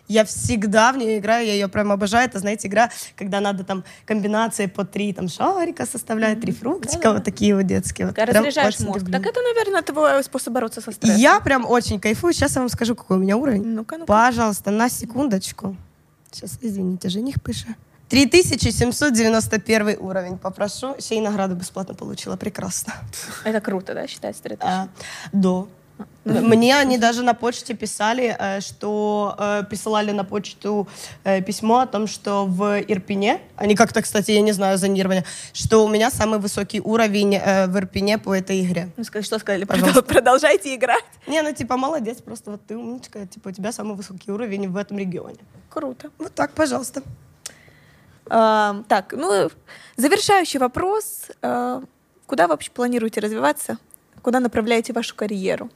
Я всегда в нее играю, я ее прям обожаю. Это, знаете, игра, когда надо там комбинации по три там шарика составлять, три фруктика, вот такие вот детские. Вот разряжаешь мозг. люблю. Так это, наверное, твой способ бороться со стрессом. Я прям очень кайфую. Сейчас я вам скажу, какой у меня уровень. Ну-ка, ну-ка. Пожалуйста, на секундочку. Сейчас, извините, жених пише. 3791 уровень. Попрошу. Ще й награду бесплатно получила. Прекрасно. Это круто, да, считается 3000? А, до. Мне они даже на почте писали, э, что э, присылали на почту э, письмо о том, что в Ирпене, они как-то, кстати, я не знаю, зонирование, что у меня самый высокий уровень в Ирпене по этой игре. Ну, что сказали? Пожалуйста. Продолжайте играть. Не, ну типа молодец, просто вот ты умничка, типа у тебя самый высокий уровень в этом регионе. Круто. Вот так, пожалуйста. Так, ну, завершающий вопрос. А, куда вообще планируете развиваться? Куда направляете вашу карьеру?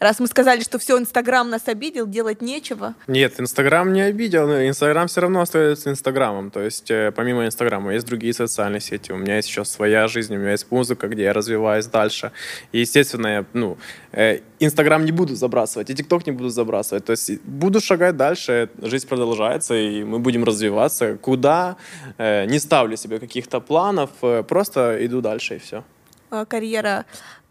Раз мы сказали, что все, Инстаграм нас обидел, делать нечего. Нет, Инстаграм не обидел, но Инстаграм все равно остается Инстаграмом. То есть э, помимо Инстаграма есть другие социальные сети. У меня есть еще своя жизнь, у меня есть музыка, где я развиваюсь дальше. И, естественно, я, ну, э, Инстаграм не буду забрасывать, и ТикТок не буду забрасывать. То есть буду шагать дальше, жизнь продолжается, и мы будем развиваться. Куда? Э, не ставлю себе каких-то планов, просто иду дальше, и все. Карьера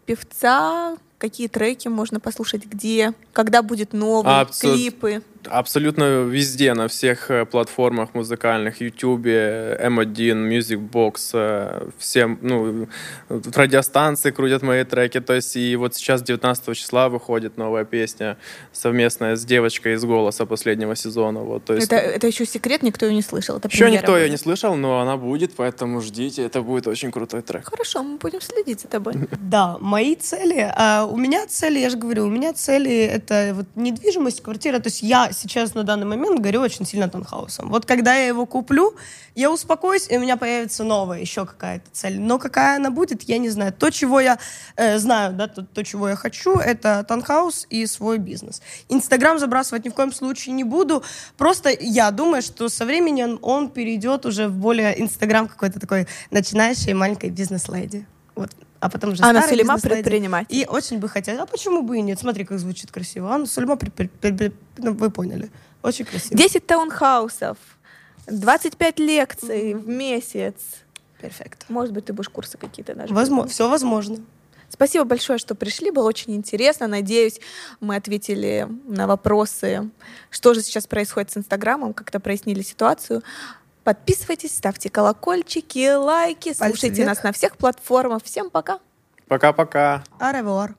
певца, какие треки можно послушать, где, когда будет новый, Абсолют- клипы. Абсолютно везде, на всех э, платформах музыкальных, YouTube, M1, Musicbox, э, всем, ну, радиостанции крутят мои треки, то есть и вот сейчас 19 числа выходит новая песня совместная с девочкой из «Голоса» последнего сезона, вот, то есть... Это, это еще секрет, никто ее не слышал. Это Еще никто ее не слышал, но она будет, поэтому ждите, это будет очень крутой трек. Хорошо, мы будем следить за тобой. Да, мои цели. У меня цели, я же говорю, у меня цели это вот недвижимость, квартира. То есть я сейчас на данный момент горю очень сильно таунхаусом. Вот когда я его куплю, я успокоюсь, и у меня появится новая еще какая-то цель. Но какая она будет, я не знаю. То, чего я э, знаю, да, то, то, чего я хочу, это таунхаус и свой бизнес. Инстаграм забрасывать ни в коем случае не буду. Просто я думаю, что со временем он перейдет уже в более Инстаграм какой-то такой начинающей маленькой бизнес-леди. Вот. А потом уже Анна Сулейма предприниматель. И очень бы хотела. А почему бы и нет? Смотри, как звучит красиво. Анна Сулейма, ну, вы поняли. Очень красиво. 10 таунхаусов, 25 лекций в месяц. Перфект. Может быть, ты будешь курсы какие-то даже. Возможно, все возможно. Спасибо большое, что пришли. Было очень интересно. Надеюсь, мы ответили на вопросы, что же сейчас происходит с Инстаграмом, как-то прояснили ситуацию. Подписывайтесь, ставьте колокольчики, лайки, Пальцы слушайте вверх. нас на всех платформах. Всем пока! Пока-пока. Аревуар.